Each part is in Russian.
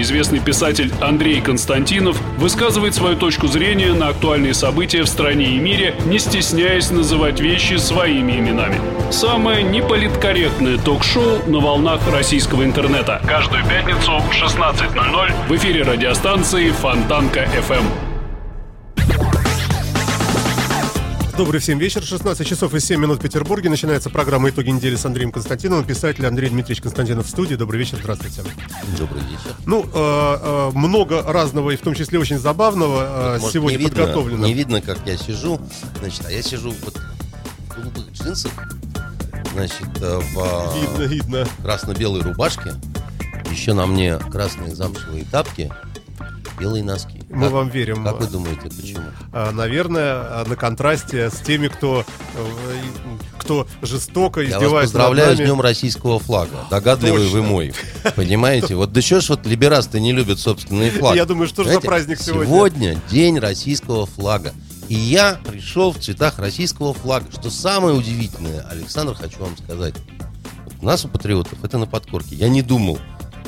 Известный писатель Андрей Константинов высказывает свою точку зрения на актуальные события в стране и мире, не стесняясь называть вещи своими именами. Самое неполиткорректное ток-шоу на волнах российского интернета. Каждую пятницу в 16.00 в эфире радиостанции Фонтанка FM. Добрый всем вечер, 16 часов и 7 минут в Петербурге. Начинается программа «Итоги недели» с Андреем Константиновым, писатель Андрей Дмитриевич Константинов в студии. Добрый вечер, здравствуйте. Добрый вечер. Ну, э, э, много разного и в том числе очень забавного э, Может, сегодня не видно, подготовлено. Не видно, как я сижу. Значит, а я сижу вот в голубых джинсах, значит, э, в Видно, видно. красно-белой рубашке. Еще на мне красные замшевые тапки, белые носки. Мы Как- вам верим. Как вы думаете, почему? А, Наверное, на контрасте с теми, кто, э, кто жестоко Я вас издевается поздравляю с. Днем российского флага. Догадливый Точно. вы мой. Понимаете? Вот да что ж вот либерасты не любят собственный флаг? Я думаю, что же за праздник сегодня? Сегодня день российского флага. И я пришел в цветах российского флага. Что самое удивительное, Александр, хочу вам сказать. У нас у патриотов это на подкорке. Я не думал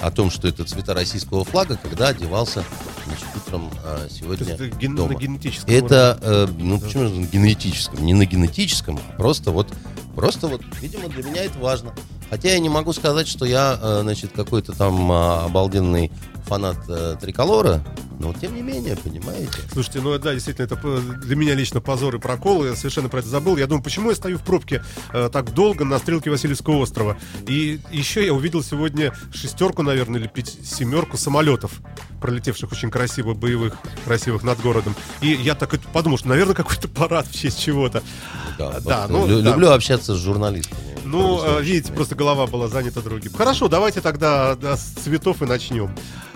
о том, что это цвета российского флага, когда одевался значит, утром а, То сегодня есть это ген- дома. на генетическом Это, э, ну почему же на генетическом? Не на генетическом, а просто вот, просто вот, видимо, для меня это важно. Хотя я не могу сказать, что я, э, значит, какой-то там а, обалденный фанат э, триколора, но тем не менее, понимаете. Слушайте, ну да, действительно, это для меня лично позор и прокол. Я совершенно про это забыл. Я думаю, почему я стою в пробке э, так долго на стрелке Васильевского острова? И еще я увидел сегодня шестерку, наверное, или пять, семерку самолетов, пролетевших очень красиво, боевых, красивых над городом. И я так и подумал, что, наверное, какой-то парад в честь чего-то. Да, Да, ну, лю- да. Люблю общаться с журналистами. Ну, э, видите, просто голова была занята другим. Хорошо, давайте тогда да, с цветов и начнем.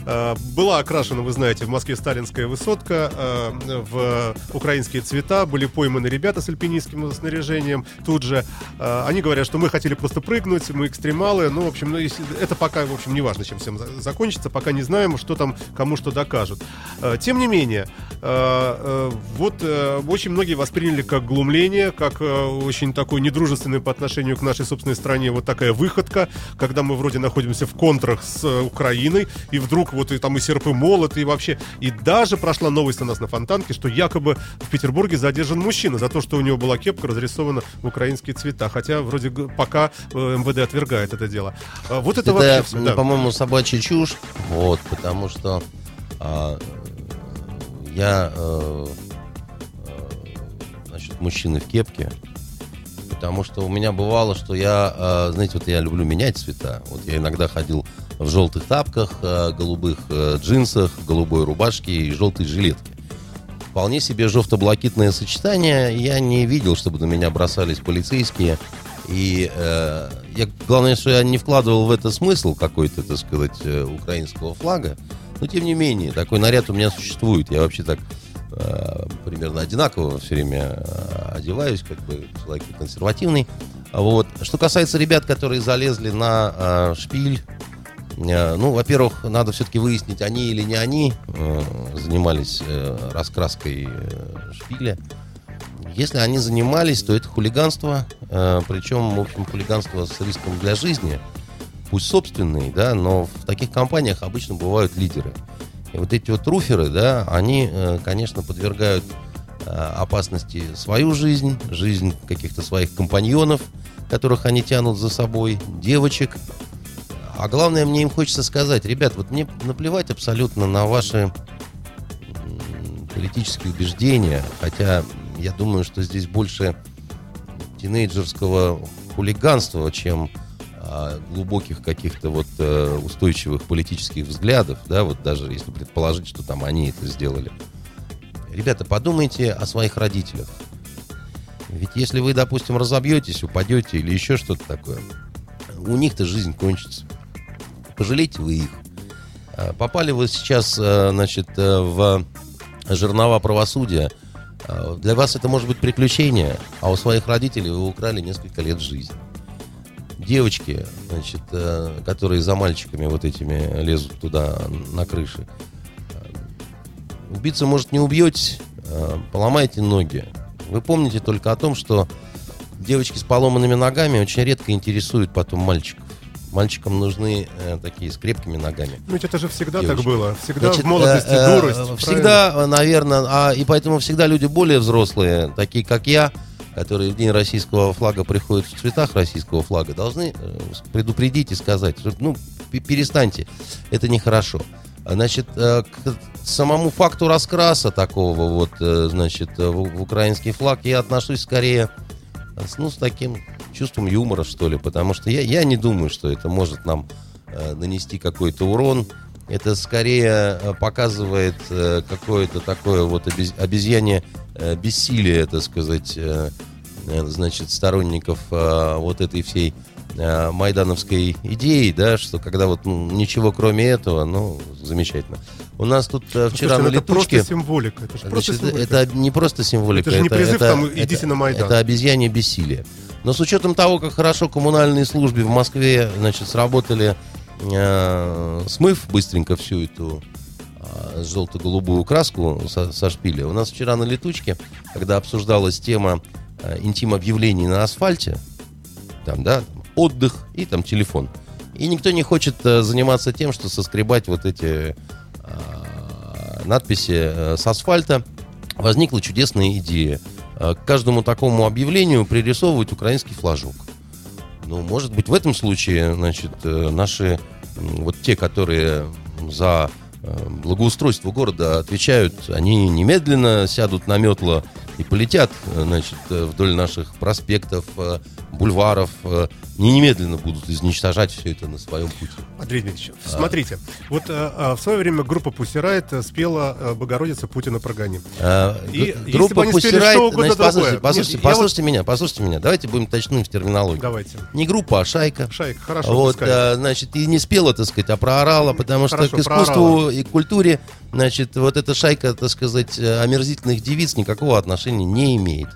Э, Была окрашена, вы знаете, в Москве сталинская высотка э, в украинские цвета. Были пойманы ребята с альпинистским снаряжением. Тут же э, они говорят, что мы хотели просто прыгнуть, мы экстремалы. Ну, в общем, ну, если- это пока, в общем, не важно, чем всем за- закончится. Пока не знаем, что там кому что докажут. Тем не менее, вот очень многие восприняли как глумление, как очень такой недружественный по отношению к нашей собственной стране вот такая выходка, когда мы вроде находимся в контрах с Украиной, и вдруг вот и там и серп и молот, и вообще... И даже прошла новость у нас на Фонтанке, что якобы в Петербурге задержан мужчина за то, что у него была кепка разрисована в украинские цвета, хотя вроде пока э, МВД отвергает это дело. А Вот это, Это, вообще да. по-моему, собачья чушь. Вот, потому что а, я э, значит, мужчина в кепке. Потому что у меня бывало, что я, знаете, вот я люблю менять цвета. Вот я иногда ходил в желтых тапках, э, голубых э, джинсах, голубой рубашке и желтой жилетке. Вполне себе жовто-блакитное сочетание. Я не видел, чтобы на меня бросались полицейские. И э, я, главное, что я не вкладывал в это смысл какой-то, так сказать, э, украинского флага. Но тем не менее, такой наряд у меня существует. Я вообще так э, примерно одинаково все время одеваюсь, как бы человек консервативный. Вот. Что касается ребят, которые залезли на э, шпиль, ну, во-первых, надо все-таки выяснить, они или не они э, занимались э, раскраской э, шпиля. Если они занимались, то это хулиганство, э, причем, в общем, хулиганство с риском для жизни, пусть собственный, да, но в таких компаниях обычно бывают лидеры. И вот эти вот руферы, да, они, э, конечно, подвергают э, опасности свою жизнь, жизнь каких-то своих компаньонов, которых они тянут за собой, девочек. А главное, мне им хочется сказать, ребят, вот мне наплевать абсолютно на ваши политические убеждения, хотя я думаю, что здесь больше тинейджерского хулиганства, чем а, глубоких каких-то вот э, устойчивых политических взглядов, да, вот даже если предположить, что там они это сделали. Ребята, подумайте о своих родителях. Ведь если вы, допустим, разобьетесь, упадете или еще что-то такое, у них-то жизнь кончится. Пожалейте вы их. А, Попали вы сейчас, э, значит, э, в жернова правосудия. А, Для вас это может быть приключение, а у своих родителей вы украли несколько лет жизни. девочки, значит, э, которые за мальчиками вот этими лезут туда на крыши. Убийца, может, не убьете, поломайте ноги. Вы помните только о том, что девочки с поломанными ногами очень редко интересуют потом мальчиков. Мальчикам нужны э, такие с крепкими ногами. Ну это же всегда Девочки. так было. Всегда Значит, в молодости э, э, дурость. Всегда, наверное, а, и поэтому всегда люди более взрослые, такие как я, которые в день российского флага приходят в цветах российского флага, должны э, предупредить и сказать, что, ну, пе- перестаньте, это нехорошо. А, Значит, э, к самому факту раскраса такого вот, э, значит, э, в, украинский флаг я отношусь скорее, э, ну, с таким чувством юмора, что ли, потому что я, я не думаю, что это может нам э, нанести какой-то урон. Это скорее э, показывает э, какое-то такое вот обез- обезьянье э, бессилие, так сказать, э, э, значит, сторонников э, вот этой всей э, майдановской идеи, да, что когда вот ну, ничего кроме этого, ну, замечательно. У нас тут э, вчера Слушайте, ну на это летучке... просто символика. Это же просто Значит, символика. это не просто символика. Это же не призыв там, «Идите на Майдан». Это обезьянье бессилие. Но с учетом того, как хорошо коммунальные службы в Москве, значит, сработали, э, смыв быстренько всю эту э, желто-голубую краску со, со шпиля. У нас вчера на летучке, когда обсуждалась тема э, интим-объявлений на асфальте, там, да, отдых и там телефон. И никто не хочет э, заниматься тем, что соскребать вот эти надписи э, с асфальта. Возникла чудесная идея. Э, К каждому такому объявлению пририсовывать украинский флажок. Ну, может быть, в этом случае, значит, э, наши, вот те, которые за благоустройство города отвечают, они немедленно сядут на метло и полетят, значит, вдоль наших проспектов, бульваров, э, не немедленно будут изничтожать все это на своем пути. Андрей Дмитриевич, смотрите, вот э, э, в свое время группа Пусирайт спела э, «Богородица Путина прогони». Э, И группа что угодно значит, послушайте, послушайте, Нет, послушайте меня, послушайте меня. Давайте будем точны в терминологии. Давайте. Не группа, а шайка. Шайка, хорошо, Вот, э, значит, и не спела, так сказать, а проорала, потому что Хорошо, к искусству и культуре, значит, вот эта шайка, так сказать, омерзительных девиц никакого отношения не имеет.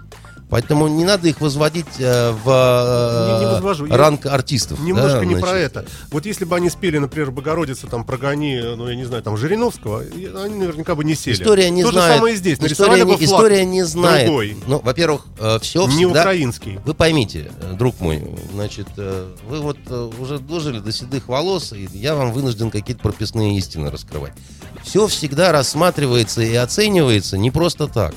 Поэтому не надо их возводить э, в э, Не- не возвожу. Я ранг артистов. Немножко да, не про значит. это. Вот если бы они спели, например, Богородица, там, прогони, ну, я не знаю, там, Жириновского, они наверняка бы не сели. История не То знает. же самое и здесь. история, бы не, флаг история не знает. другой, Ну, во-первых, все не всегда... украинский. Вы поймите, э, друг мой, значит, э, вы вот э, уже дожили до седых волос, и я вам вынужден какие-то прописные истины раскрывать. Все всегда рассматривается и оценивается не просто так,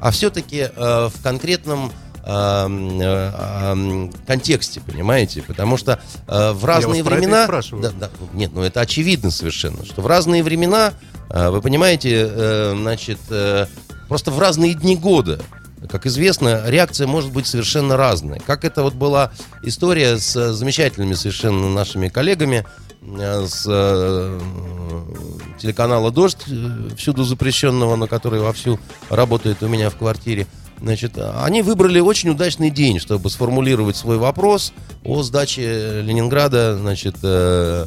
а все-таки в конкретном э, э, м, контексте, понимаете? Потому что э, в разные времена... Да, да, нет, ну это очевидно совершенно, что в разные времена, э, вы понимаете, э, значит, э, просто в разные дни года как известно, реакция может быть совершенно разная. Как это вот была история с э, замечательными совершенно нашими коллегами э, с э, телеканала «Дождь», э, всюду запрещенного, на который вовсю работает у меня в квартире. Значит, они выбрали очень удачный день, чтобы сформулировать свой вопрос о сдаче Ленинграда, значит, э,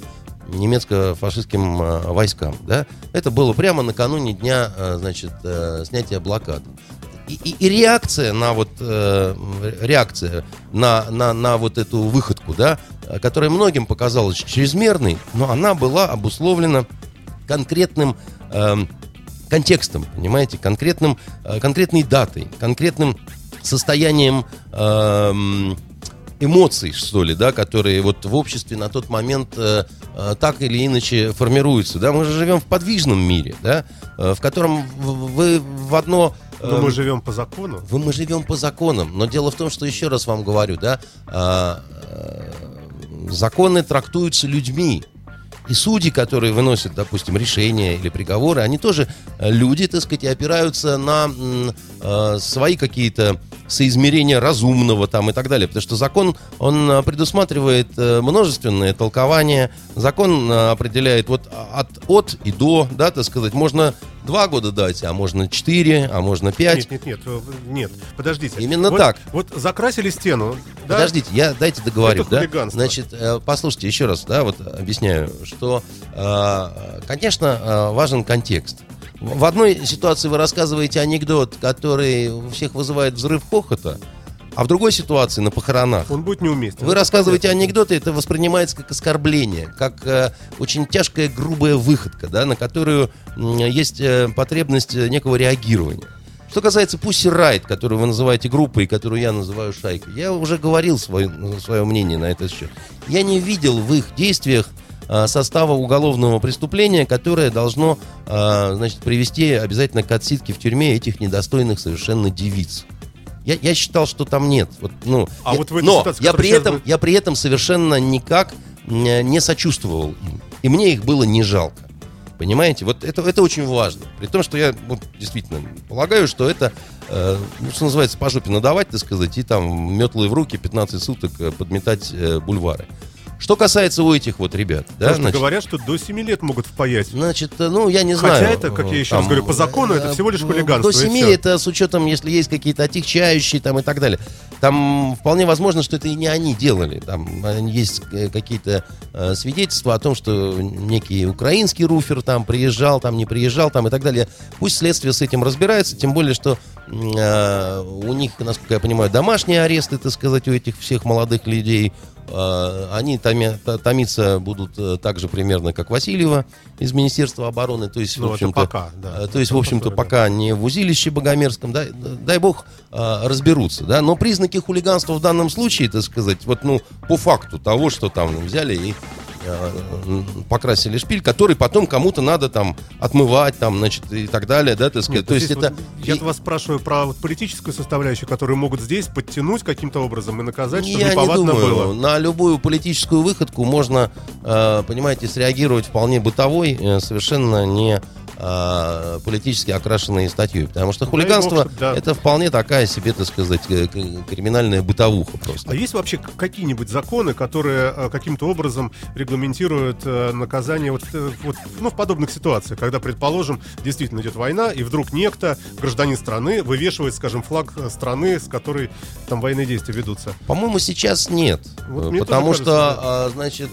немецко-фашистским э, войскам. Да? Это было прямо накануне дня, э, значит, э, снятия блокады. И, и- реакция на вот э, реакция на, на, на вот эту выходку, да, э, которая многим показалась чрезмерной, но она была обусловлена конкретным эм, контекстом, понимаете, конкретным, э, конкретной датой, конкретным состоянием эм, эмоций, что ли, да, которые вот в обществе на тот момент э, э, так или иначе формируются. Да, мы же живем в подвижном мире, да, э, в котором вы в одно Но эм, мы живем по закону. вы- мы живем по законам, но дело в том, что еще раз вам говорю, да, а, а, законы трактуются людьми. И судьи, которые выносят, допустим, решения или приговоры, они тоже э, люди, так сказать, и опираются на э, свои какие-то соизмерения разумного там и так далее. Потому что закон, он э, предусматривает э, множественное толкование. Закон э, определяет вот от, от и до, да, так сказать, можно два года дать, а можно четыре, а можно пять. Нет, нет, нет, э, нет, подождите. Именно Вот- так. Вот закрасили стену. да? Подождите, я дайте договорю. Это да? Значит, э, послушайте еще раз, да, вот объясняю, что, конечно, важен контекст. В одной ситуации вы рассказываете анекдот, который у всех вызывает взрыв хохота, А в другой ситуации, на похоронах, Он будет неуместен. вы рассказываете анекдоты, это воспринимается как оскорбление, как э, очень тяжкая, грубая выходка, да, на которую м, есть э, потребность э, некого реагирования. Что касается Pussy Riot, которую вы называете группой, которую я называю шайкой, я уже говорил свое, свое мнение на этот счет. Я не видел в их действиях состава уголовного преступления, которое должно а, значит, привести обязательно к отсидке в тюрьме этих недостойных совершенно девиц. Я, я считал, что там нет. Вот, ну, А я- вот в этой но ситуации, я при, этом, будет- я при этом совершенно никак не сочувствовал им. И мне их было не жалко. Понимаете? Вот это, это очень важно. При том, что я вот, действительно полагаю, что это, э, ну, что называется, по жопе надавать, так сказать, и там метлы в руки 15 суток э, подметать э, бульвары. Что касается у этих вот ребят, да, Потому значит, говорят, что до 7 лет могут впаять. Значит, э, ну, я не Хотя знаю. это, как я э, еще раз говорю, по закону это э, всего лишь э, хулиганство, До и 7 всё. это с учетом, если есть какие-то отягчающие там и так далее. Там вполне возможно, что это и не они делали. Там есть какие-то э, свидетельства о том, что некий украинский руфер там приезжал, там не приезжал, там и так далее. Пусть следствие с этим разбирается, тем более, что э, у них, насколько я понимаю, домашние аресты, так сказать, у этих всех молодых людей. Э, Они томи- то- томиться будут э, так же примерно, как Васильева из Министерства обороны. То есть, Ну, в общем-то, пока, да. э, то есть, в общем-то, который, да. пока не в узилище Богомерзком, дай, дай бог э, разберутся, да. Но признаки хулиганства в данном случае, так сказать, вот, ну, по факту того, что там взяли и покрасили шпиль, который потом кому-то надо там отмывать, там, значит, и так далее, да, так сказать. Нет, то есть это... вот я и- вас спрашиваю про вот политическую составляющую, которую могут здесь подтянуть каким-то образом и наказать, чтобы Я не думаю. было. На любую политическую выходку можно, э, понимаете, среагировать вполне бытовой, э, совершенно не э, политически окрашенной статьей. Потому что Дай хулиганство бог, да. это вполне такая себе, так сказать, э, криминальная бытовуха просто. А есть вообще какие-нибудь законы, которые э, каким-то образом регламентируют э, наказание вот, вот, ну, в подобных ситуациях, когда, предположим, действительно идет война, и вдруг некто, гражданин страны, вывешивает, скажем, флаг страны, с которой там военные действия ведутся? По-моему, сейчас нет. Вот потому что, кажется, а, значит,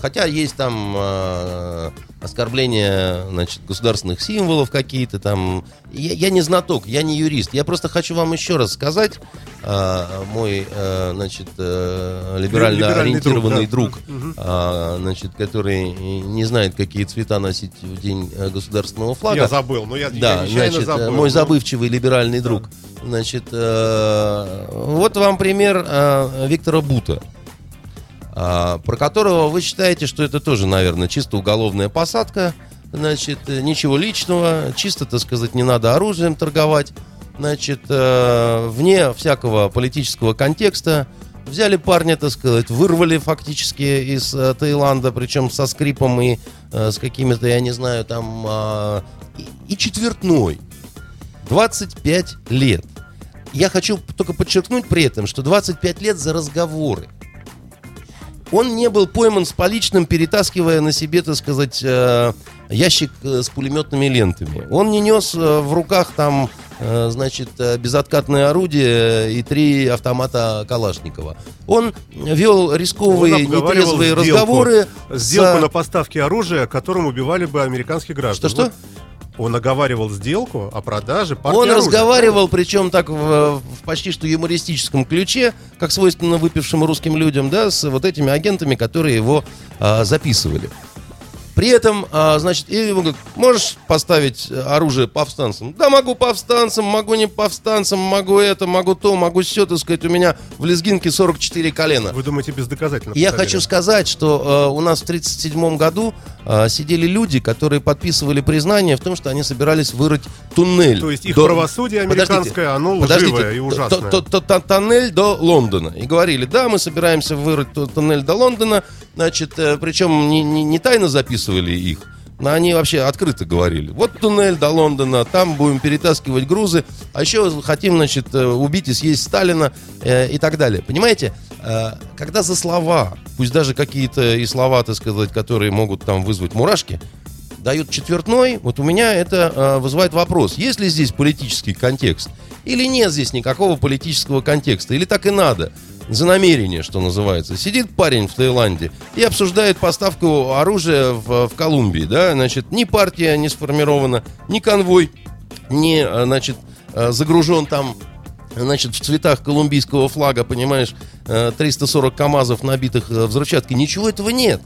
хотя есть там э, оскорбления, значит, государственных символов какие-то там. Я, я не знаток, я не юрист. Я просто хочу вам еще раз сказать, э, мой, э, значит, э, либерально Либеральный ориентированный друг, друг, да. Мгм. а, значит, который не знает, какие цвета носить в день э, государственного флага. Я забыл, но я, я Да, нечаянно значит, э, забыл. мой Ну, забывчивый либеральный друг. Значит, э, вот вам пример э, Виктора Бута, про которого вы считаете, что это тоже, наверное, чисто уголовная посадка. Значит, э, ничего личного, чисто, так сказать, не надо оружием торговать. Значит, э, вне всякого политического контекста взяли парня, так сказать, вырвали фактически из э, Таиланда, причем со скрипом и с какими-то, я не знаю, там а, и четвертной. 25 лет. Я хочу только подчеркнуть при этом, что 25 лет за разговоры. Он не был пойман с поличным, перетаскивая на себе, так сказать, э, ящик э, с пулеметными лентами. Он не нес э, в руках там, значит, безоткатное орудие и три автомата Калашникова. Он вел рисковые, Он нетрезвые сделку. разговоры. Сделку с- на поставки оружия, которым убивали бы американских граждан. Что-что? Он оговаривал сделку о продаже партии Он оружия. разговаривал, причем так в, в почти что юмористическом ключе, как свойственно выпившим русским людям, да, с вот этими агентами, которые его а, записывали. При этом, а, значит, и ему говорят, можешь поставить оружие повстанцам? Да, могу повстанцам, могу не повстанцам, могу это, могу то, могу все, так сказать, у меня в лезгинке 44 колена. Вы думаете, бездоказательно? Я поставили? хочу сказать, что э, у нас в 1937 году э, сидели люди, которые подписывали признание в том, что они собирались вырыть туннель. То есть их до- правосудие Подождите, американское, оно подождите, лживое и т- ужасное. т- т- т- Тоннель до Лондона. И говорили, да, мы собираемся вырыть ту- туннель до Лондона. Значит, э, причем не, не- не тайно записывали их. Но они вообще открыто говорили. Вот туннель до Лондона, там будем перетаскивать грузы. А еще хотим, значит, э, убить и съесть Сталина э, и так далее. Понимаете, Э, когда за слова, пусть даже какие-то и слова, так сказать, которые могут там вызвать мурашки, дают четвертной, вот у меня это э, вызывает вопрос, есть ли здесь политический контекст? Или нет здесь никакого политического контекста? Или так и надо? За намерение, что называется. Сидит парень в Таиланде и обсуждает поставку оружия в, в Колумбии, да, значит, ни партия не сформирована, ни конвой не, э, значит, э, загружен там значит, в цветах колумбийского флага, понимаешь, э, 340 КАМАЗов, набитых э, взрывчаткой. Ничего этого нет.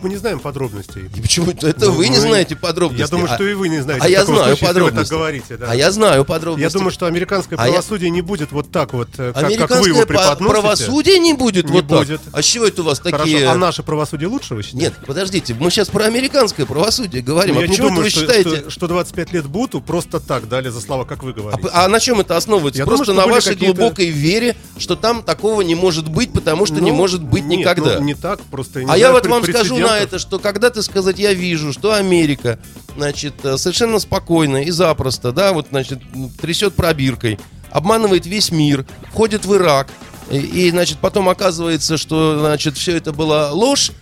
Мы не знаем подробностей. И почему это, Ну, вы не мы- знаете подробностей? Я думаю, А- что и вы не знаете. А я знаю случае, если вы так подробности. говорите, да. А я знаю подробности. Я думаю, что американское А я- правосудие не будет вот так вот, э, как, как вы Американское его преподносите. правосудие не будет Не вот так? будет. А с чего это у вас Хорошо, такие... а наше правосудие лучше, вы считаете? Нет, подождите, мы сейчас про американское правосудие говорим. Ну, а я не почему думаю, вы что, считаете... что, что 25 лет Буту просто так дали за слова, как вы А, говорите. а на чем это основывается? Я Просто думаю, на вашей глубокой вере, что там такого не может быть, потому что не Ну, может быть нет, никогда. ну, не так, просто не А я вот вам скажу на это, что когда-то сказать, я вижу, что Америка, значит, э, совершенно спокойно и запросто, да, вот, значит, трясет пробиркой, обманывает весь мир, входит в Ирак, и, и, значит, потом оказывается, что, значит, все это была ложь,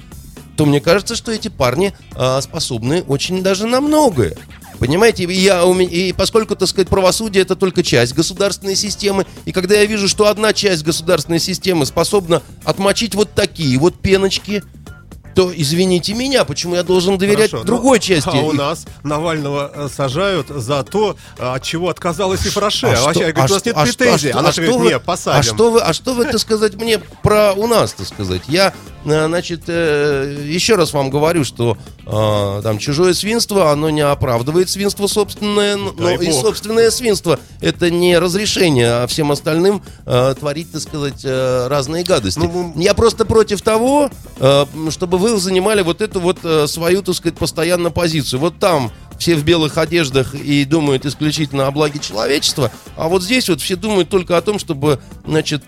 то мне кажется, что эти парни а, способны очень даже на многое. Понимаете, я, и поскольку, так сказать, правосудие это только часть государственной системы, и когда я вижу, что одна часть государственной системы способна отмочить вот такие вот пеночки, то извините меня, почему я должен доверять Хорошо, другой ну, части. А у нас Навального э, сажают за то, э, от чего отказалась и Фраше. А А что- вообще, говорит, а у нас что- нет а что- претензий. а что- Она а же что говорит, вы- нет, посадим. А что вы, а что вы, так сказать, мне про у нас, так сказать? Я, э, значит, еще раз вам говорю, что там чужое свинство, оно не оправдывает свинство собственное, но и собственное свинство это не разрешение, а всем остальным творить, так сказать, разные гадости. Ну, Я просто против того, чтобы вы занимали вот эту вот э, свою, так сказать, постоянно позицию. Вот там все в белых одеждах и думают исключительно о благе человечества, а вот здесь вот все думают только о том, чтобы, значит,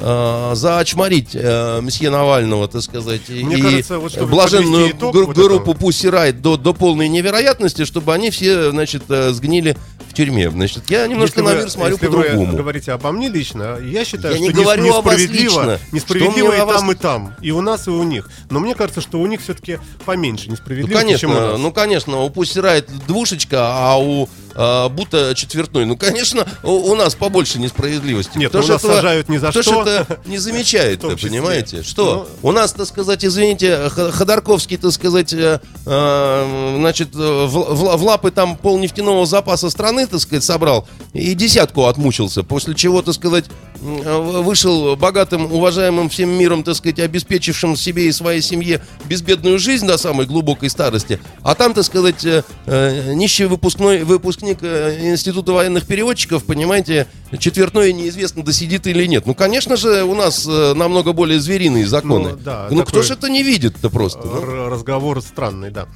э, заочморить э, месье Навального, так сказать, Мне и кажется, вот блаженную итог гру- вот группу этому. Pussy Riot до, до полной невероятности, чтобы они все, значит, э, сгнили в тюрьме. Значит, я немножко Если на вы- мир смотрю если вы по-другому. говорите обо мне лично, я считаю, Я что не говорю о вас несправедливо, лично. несправедливо и вас- там, и там. И у нас, и у них. Но мне кажется, что у них все-таки поменьше Ну, несправедливости, чем у конечно, нас. ну, конечно, у Pussy Riot двушечка, а у а, Бута четвертной. Ну, конечно, у, у нас побольше несправедливости. Нет, Кто ну, ж нас сажают ни за ж что. это не замечает, понимаете? Что? Ну, у нас, так сказать, извините, Ходорковский, так сказать, э, э, значит, в, в- в лапы там пол нефтяного запаса страны, так сказать, собрал и десятку отмучился, после чего, так сказать, э, вышел богатым, уважаемым всем миром, так сказать, обеспечившим себе и своей семье безбедную жизнь до самой глубокой старости, а там, так сказать, э, э, нищий выпускной, выпускник э, Института военных переводчиков, понимаете, четвертной неизвестно, досидит или нет. Ну, конечно же, у нас э, намного более звериные законы. Ну, да, Ну, кто такой- ж это не видит-то просто? ну? Разговор странный, да.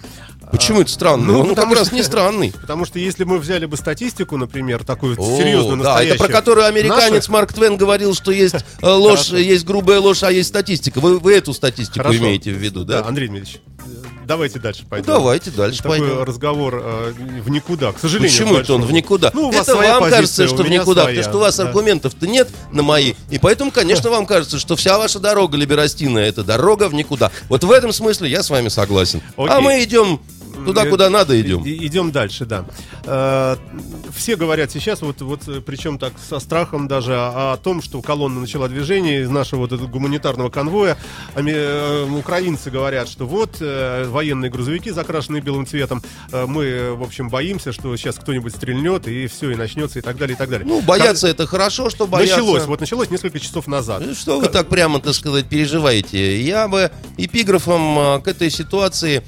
Почему это странно? ну, Он как раз что- не странный. Потому что если мы взяли бы статистику, например, такую О, серьезную, да, настоящую... это про которую американец наших- Марк Твен говорил, что есть э, ложь, есть грубая ложь, а есть статистика. Вы, вы эту статистику Хорошо. имеете в виду, да? Андрей Дмитриевич, э, давайте дальше пойдем. давайте дальше Такой пойдем. разговор э, в никуда, к сожалению. Почему это он в никуда? Ну, у вас это вам позиция, кажется, что в никуда, своя, потому что у вас да. аргументов-то нет на мои. И поэтому, конечно, вам кажется, что вся ваша дорога либерастинная это дорога в никуда. Вот в этом смысле я с вами согласен. А Окей. мы идем туда, Э, куда надо идем. И- Идем дальше, да. Э, Все говорят сейчас, вот, вот причем так со страхом даже о, о том, что колонна начала движение из нашего вот этого гуманитарного конвоя. Ами- э, Украинцы говорят, что вот э, военные грузовики, закрашенные белым цветом, э, мы, в общем, боимся, что сейчас кто-нибудь стрельнет, и все, и начнется, и так далее, и так далее. Ну, бояться это хорошо, что бояться. Началось, вот началось несколько часов назад. Ну, Что вы так прямо, так сказать, переживаете? Я бы эпиграфом а, к этой ситуации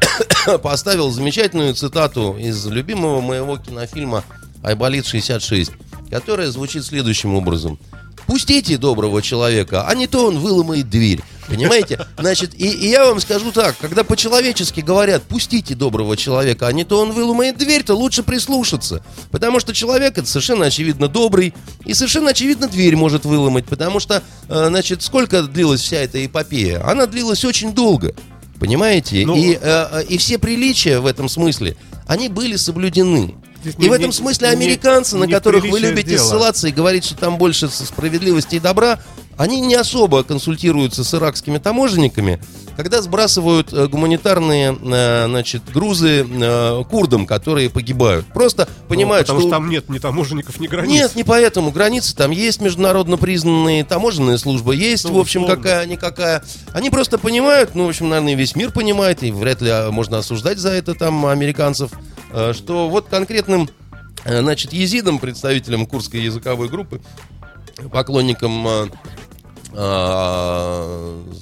поставил замечательную цитату из любимого моего кинофильма «Айболит 66», которая звучит следующим образом. Пустите доброго человека, а не то он выломает дверь. Понимаете? Значит, и, и я вам скажу так, когда по-человечески говорят, пустите доброго человека, а не то он выломает дверь, то лучше прислушаться. Потому что человек это совершенно очевидно добрый, и совершенно очевидно дверь может выломать. Потому что, э, значит, сколько длилась вся эта эпопея? Она длилась очень долго. Понимаете? Ну- и, э, э, и все приличия в этом смысле, они были соблюдены. Здесь И не- в этом не- смысле не- американцы, на не которых вы любите дело. ссылаться и говорить, что там больше справедливости и добра, они не особо консультируются с иракскими таможенниками, когда сбрасывают э, гуманитарные э, значит, грузы э, курдам, которые погибают. Просто понимают, Ну, потому что... что там нет ни таможенников, ни границ. Нет, не поэтому. Границы там есть, международно признанные таможенная служба есть, Ну, в общем, какая-никакая. Они просто понимают, ну, в общем, наверное, весь мир понимает, и вряд ли а, можно осуждать за это там американцев, что вот конкретным значит, езидам, представителям курской языковой группы, поклонникам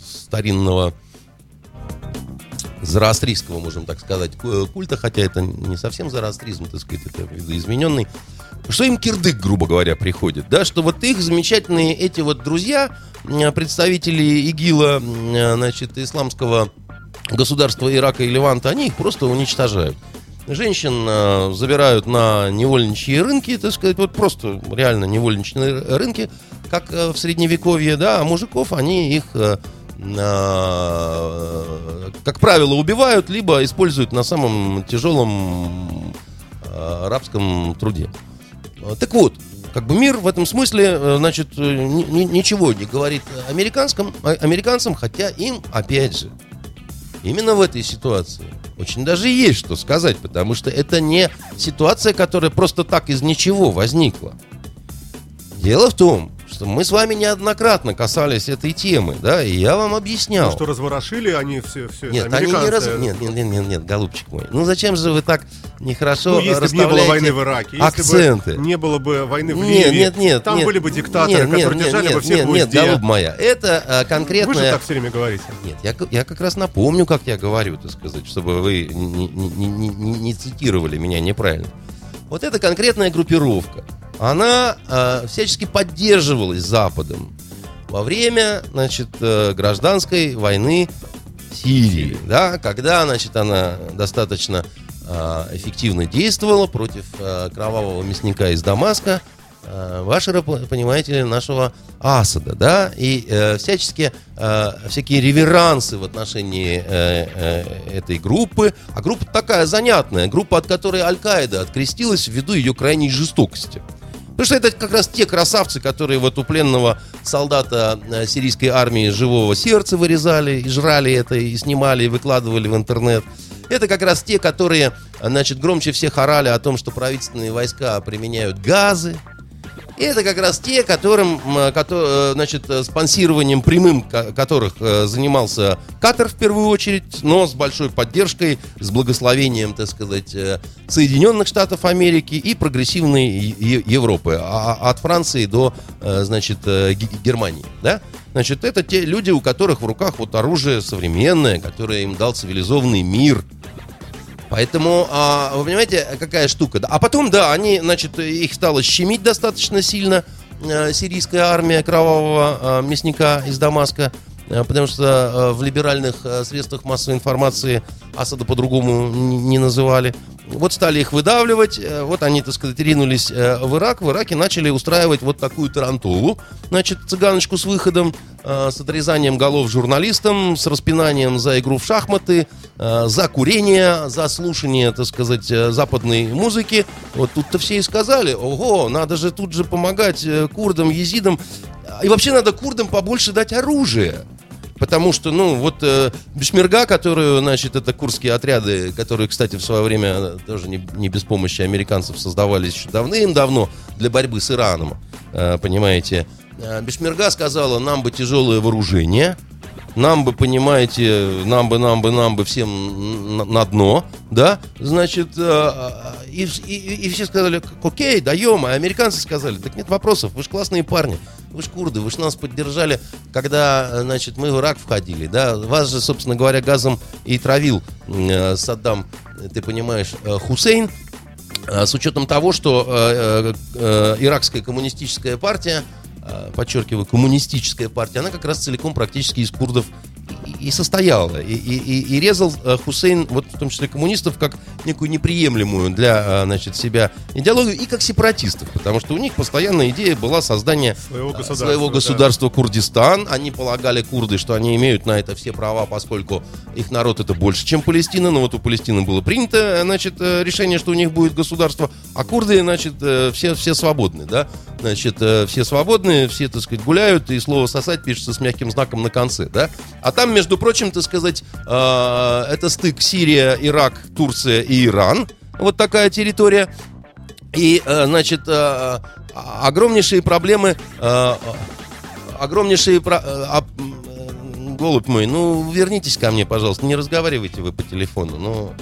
старинного зороастрийского, можем так сказать, ку- культа, хотя это не совсем зороастризм, так сказать, это видоизмененный, что им кирдык, грубо говоря, приходит, да, что вот их замечательные эти вот друзья, э, представители ИГИЛа, э, значит, исламского государства Ирака и Леванта, они их просто уничтожают. Женщин э, забирают на невольничьи рынки, так сказать, вот просто реально невольничные рынки, как э, в средневековье, да, а мужиков они их, э, как правило, убивают, либо используют на самом тяжелом рабском труде. Так вот, как бы мир в этом смысле, значит, ни- ни- ничего не говорит американским, американцам, хотя им, опять же, именно в этой ситуации очень даже есть что сказать, потому что это не ситуация, которая просто так из ничего возникла. Дело в том, мы с вами неоднократно касались этой темы, да, и я вам объяснял. Ну, что разворошили они все, все Нет, это они не раз... Нет, нет, нет, нет, нет, голубчик мой. Ну зачем же вы так нехорошо Ну, если бы не было войны в Ираке, если акценты? бы не было бы войны в Нет, Ливии, нет, нет. там нет. были бы диктаторы, Нет, нет, которые нет, держали нет, бы всех нет, в нет, голубь моя. Это а, Вы же так все время говорите. Нет, я, я как раз напомню, как я говорю, так сказать, чтобы вы не, не- не- не- не- цитировали меня неправильно. Вот эта конкретная группировка, она э, всячески поддерживалась Западом во время, значит, э, гражданской войны в Сирии, да, когда, значит, она достаточно э, эффективно действовала против э, кровавого мясника из Дамаска, э, вашего, понимаете ли, нашего Асада, да, и э, всячески э, всякие реверансы в отношении э, э, этой группы, а группа такая занятная, группа, от которой Аль-Каида открестилась ввиду ее крайней жестокости. Потому что это как раз те красавцы, которые вот у пленного солдата э, сирийской армии живого сердца вырезали, и жрали это, и снимали, и выкладывали в интернет. Это как раз те, которые, э, значит, громче всех орали о том, что правительственные войска применяют газы, и это как раз те, которым, э, значит, э, спонсированием прямым ко- которых э, занимался Катар в первую очередь, но с большой поддержкой, с благословением, так сказать, Соединенных Штатов Америки и прогрессивной Европы, а- а- от Франции до, значит, Ге- Германии, да? Значит, это те люди, у которых в руках вот оружие современное, которое им дал цивилизованный мир, Поэтому, а, вы понимаете, какая штука. А потом, да, они, значит, их стало щемить достаточно сильно э, сирийская армия кровавого э, мясника из Дамаска, потому что э, в либеральных э, средствах массовой информации Асада по-другому не называли. Вот стали их выдавливать, э, вот они, так сказать, ринулись э, в Ирак. В Ираке начали устраивать вот такую тарантулу, значит, цыганочку с выходом, э, с отрезанием голов журналистам, с распинанием за игру в шахматы, э, за курение, за слушание, так сказать, э, западной музыки. Вот тут-то все и сказали, ого, надо же тут же помогать э, курдам, езидам. И вообще надо курдам побольше дать оружие. Потому что, ну, вот э, Бешмерга, которую, значит, это курские отряды, которые, кстати, в свое время э, тоже не, не без помощи американцев создавались еще давным-давно для борьбы с Ираном, э, понимаете. Э, Бешмерга сказала, нам бы тяжелое вооружение, нам бы, понимаете, нам бы, нам бы, нам бы всем на, на дно, да, значит, э, и, и, и все сказали, окей, даем, а американцы сказали, так нет вопросов, вы же классные парни, вы же курды, вы же нас поддержали, когда, э, значит, мы в Ирак входили, да, вас же, собственно говоря, газом и травил э, Саддам, ты понимаешь, э, Хусейн, э, с учетом того, что э, э, э, иракская коммунистическая партия, э, подчеркиваю, коммунистическая партия, она как раз целиком практически из курдов и, состояла. И, и- и- резал э, Хусейн, вот в том числе коммунистов, как некую неприемлемую для э, значит, себя идеологию и как сепаратистов, потому что у них постоянная идея была создание Своего э, государства, своего да. государства Курдистан. Они полагали, курды, что они имеют на это все права, поскольку их народ это больше, чем Палестина. Но вот у Палестины было принято, значит, решение, что у них будет государство, а курды, значит, все, все свободны, да? Значит, все свободны, все, так сказать, гуляют, и слово «сосать» пишется с мягким знаком на конце, да? А там, между прочим, так сказать, э, это стык Сирия, Ирак, Турция и Иран. Вот такая территория. И, э, значит, э, огромнейшие проблемы, э, огромнейшие... про- э, голубь мой, ну, вернитесь ко мне, пожалуйста, не разговаривайте вы по телефону, ну...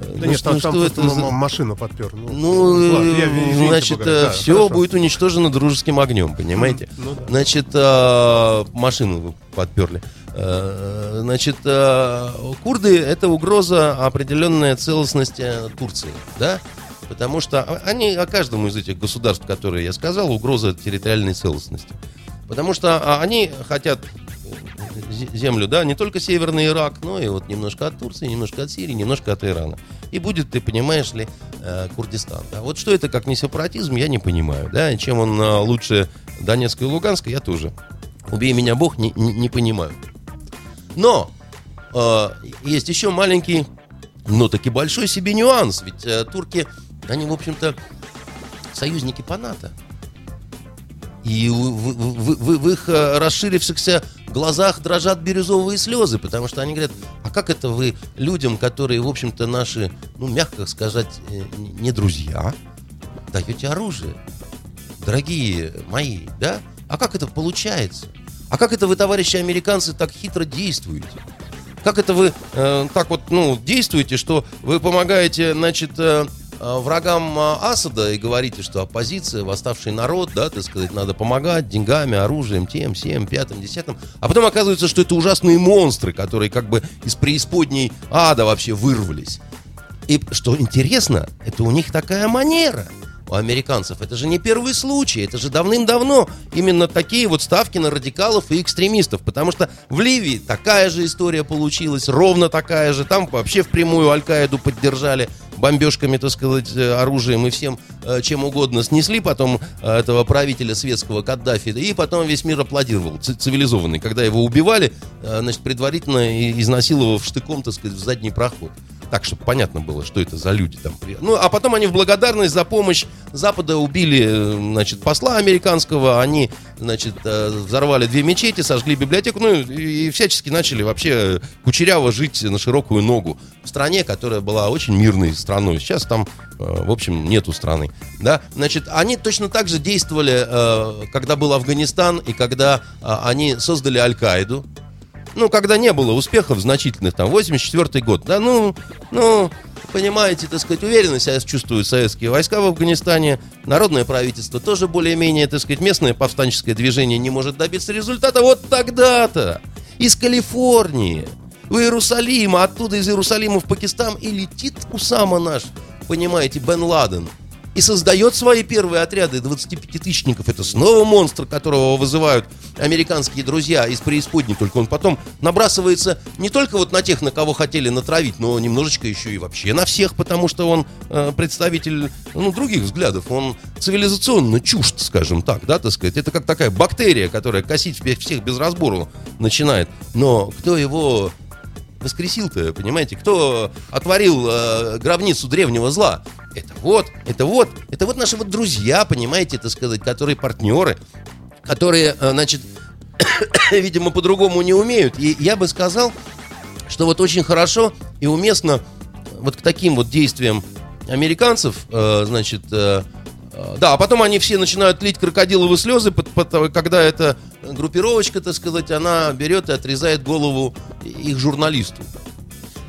Да ну нет, что- там, там что просто это за- м- машину подпер. Ну, Ну, ладно, я- извините, значит, да, все хорошо. будет уничтожено дружеским огнем, понимаете? Ну да. Значит, э, машину вы подперли. Э, Значит, э, курды это угроза определенная целостности Турции, да? Потому что они о каждом из этих государств, которые я сказал, угроза территориальной целостности. Потому что а, они хотят зе- землю, да, не только Северный Ирак, но и вот немножко от Турции, немножко от Сирии, немножко от Ирана. И будет, ты понимаешь ли, э, Курдистан. Да? Вот что это как не сепаратизм, я не понимаю, да, и чем он э, лучше Донецка и Луганска, я тоже. Убей меня Бог, не, не- не понимаю. Но э, есть еще маленький, но таки большой себе нюанс, ведь э, турки, они, в общем-то, союзники по НАТО. И в, в- в- в- их э, расширившихся глазах дрожат бирюзовые слезы, потому что они говорят, а как это вы людям, которые, в общем-то, наши, ну, мягко сказать, э, не друзья, даете оружие? Дорогие мои, да? А как это получается? А как это вы, товарищи американцы, так хитро действуете? Как это вы э, так вот, ну, действуете, что вы помогаете, значит, э, э, врагам э, Асада и говорите, что оппозиция, восставший народ, да, так сказать, надо помогать деньгами, оружием, тем, всем, пятым, десятым. А потом оказывается, что это ужасные монстры, которые как бы из преисподней ада вообще вырвались. И что интересно, это у них такая манера у американцев. Это же не первый случай, это же давным-давно именно такие вот ставки на радикалов и экстремистов. Потому что в Ливии такая же история получилась, ровно такая же. Там вообще впрямую Аль-Каиду поддержали бомбежками, так сказать, э, оружием и всем э, чем угодно. Снесли потом э, этого правителя светского Каддафи, и потом весь мир аплодировал, цивилизованный. Когда его убивали, значит, предварительно изнасиловав штыком, так сказать, в задний проход. Так, чтобы понятно было, что это за люди там. Ну, а потом они в благодарность за помощь Запада убили, значит, посла американского, они, значит, взорвали две мечети, сожгли библиотеку, ну, и всячески начали вообще кучеряво жить на широкую ногу в стране, которая была очень мирной страной. Сейчас там, э, в общем, нету страны, да. Значит, они точно так же действовали, э, когда был Афганистан и когда э, они создали Аль-Каиду, ну, когда не было успехов значительных, там, 84 год, да, ну, ну, понимаете, так сказать, уверенно себя чувствуют советские войска в Афганистане, народное правительство тоже более-менее, так сказать, местное повстанческое движение не может добиться результата, вот тогда-то из Калифорнии в Иерусалим, а оттуда из Иерусалима в Пакистан и летит Усама наш, понимаете, Бен Ладен, и создает свои первые отряды 25-тысячников. Это снова монстр, которого вызывают американские друзья из преисподней. Только он потом набрасывается не только вот на тех, на кого хотели натравить, но немножечко еще и вообще на всех, потому что он э, представитель ну, других взглядов. Он цивилизационно чужд, скажем так, да, так сказать. Это как такая бактерия, которая косить всех без разбору начинает. Но кто его воскресил-то, понимаете? Кто отворил э, гробницу древнего зла? Это вот, это вот, это вот наши вот друзья, понимаете, так сказать, которые партнеры, которые, э, значит, видимо, по-другому не умеют. И я бы сказал, что вот очень хорошо и уместно вот к таким вот действиям американцев, э, значит, э, да, а потом они все начинают лить крокодиловые слезы, когда эта группировочка, так сказать, она берет и отрезает голову их журналисту.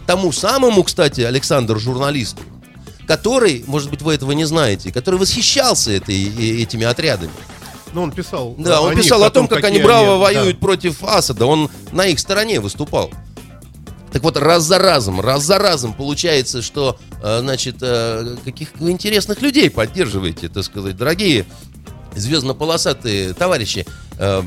Тому самому, кстати, Александр, журналисту, который, может быть, вы этого не знаете, который восхищался этой, этими отрядами. Ну, он писал. Да, он писал о том, как они браво да. воюют против Асада. Он на их стороне выступал. Так вот, раз за разом, раз за разом получается, что, э, значит, э, каких интересных людей поддерживаете, так сказать, дорогие звездно-полосатые товарищи. Э,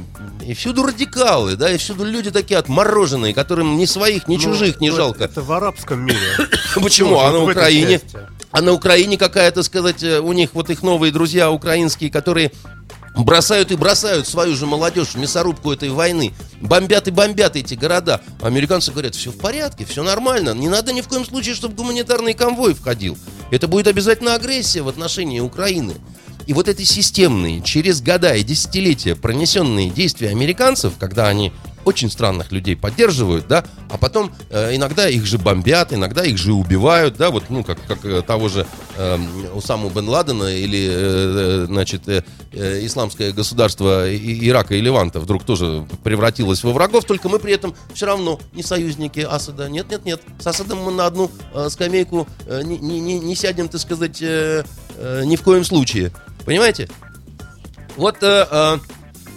И всюду радикалы, да, и всюду люди такие отмороженные, которым ни своих, ни Ну, чужих не ну, жалко. Это в арабском мире. Почему? А на Украине? А на Украине какая-то, сказать, у них вот их новые друзья украинские, которые бросают и бросают свою же молодежь в мясорубку этой войны. Бомбят и бомбят эти города. Американцы говорят, все в порядке, все нормально. Не надо ни в коем случае, чтобы гуманитарный конвой входил. Это будет обязательно агрессия в отношении Украины. И вот эти системные, через года и десятилетия пронесенные действия американцев, когда они очень странных людей поддерживают, да, а потом э, иногда их же бомбят, иногда их же убивают, да, вот, ну, как, как э, того же э, Усаму бен Ладена или, э, значит, э, э, исламское государство Ирака и Леванта вдруг тоже превратилось во врагов, только мы при этом все равно не союзники Асада. Нет, нет, нет, с Асадом мы на одну э, скамейку э, не, не- не сядем, так сказать, э, э, ни в коем случае. Понимаете? Вот э, э,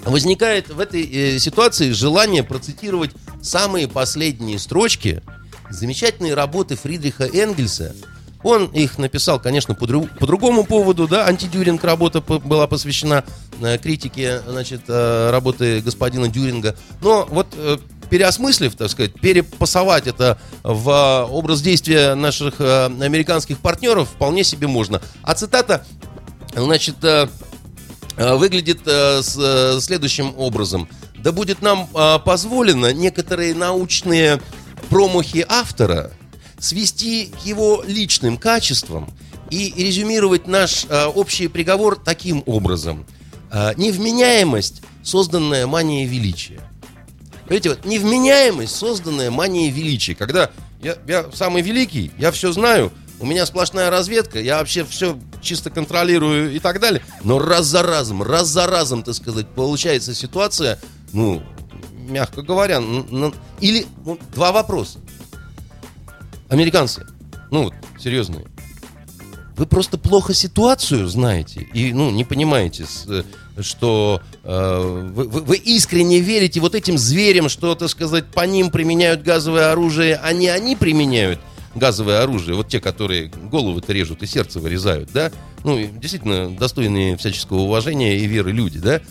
возникает в этой э, ситуации желание процитировать самые последние строчки замечательной работы Фридриха Энгельса. Он их написал, конечно, по, дру- по другому поводу, да, антидюринг работа была посвящена э, критике, значит, э, работы господина Дюринга. Но вот переосмыслив, так сказать, перепасовать это в образ действия наших американских партнеров вполне себе можно. А цитата, значит, выглядит э, с- э, следующим образом. Да будет нам э, позволено некоторые научные промахи автора свести к его личным качествам и резюмировать наш э, общий приговор таким образом. Э, невменяемость, созданная манией величия. Понимаете, вот невменяемость, созданная манией величия. Когда я, я самый великий, я все знаю, у меня сплошная разведка, я вообще все чисто контролирую и так далее. Но раз за разом, раз за разом, так сказать, получается ситуация, ну, мягко говоря, или ну, два вопроса. Американцы, ну вот, серьезные. Вы просто плохо ситуацию знаете и ну, не понимаете, э, что э, вы- вы искренне верите вот этим зверям, что, так сказать, по ним применяют газовое оружие, а не они применяют газовое оружие, вот те, которые головы-то режут и сердце вырезают, да? Ну, действительно, достойные всяческого уважения и веры люди, да?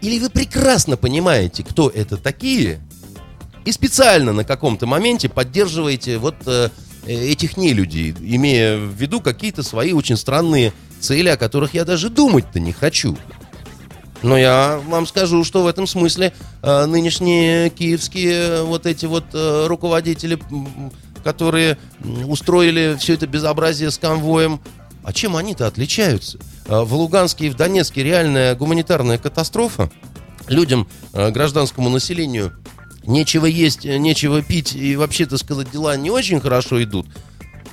Или вы прекрасно понимаете, кто это такие, и специально на каком-то моменте поддерживаете вот э, этих нелюдей, имея в виду какие-то свои очень странные цели, о которых я даже думать-то не хочу. Но я вам скажу, что в этом смысле э, нынешние киевские вот эти вот э, руководители, которые устроили все это безобразие с конвоем, а чем они-то отличаются? Э, в Луганске и в Донецке реальная гуманитарная катастрофа. Людям, э, гражданскому населению нечего есть, э, нечего пить, и вообще, так сказать, дела не очень хорошо идут,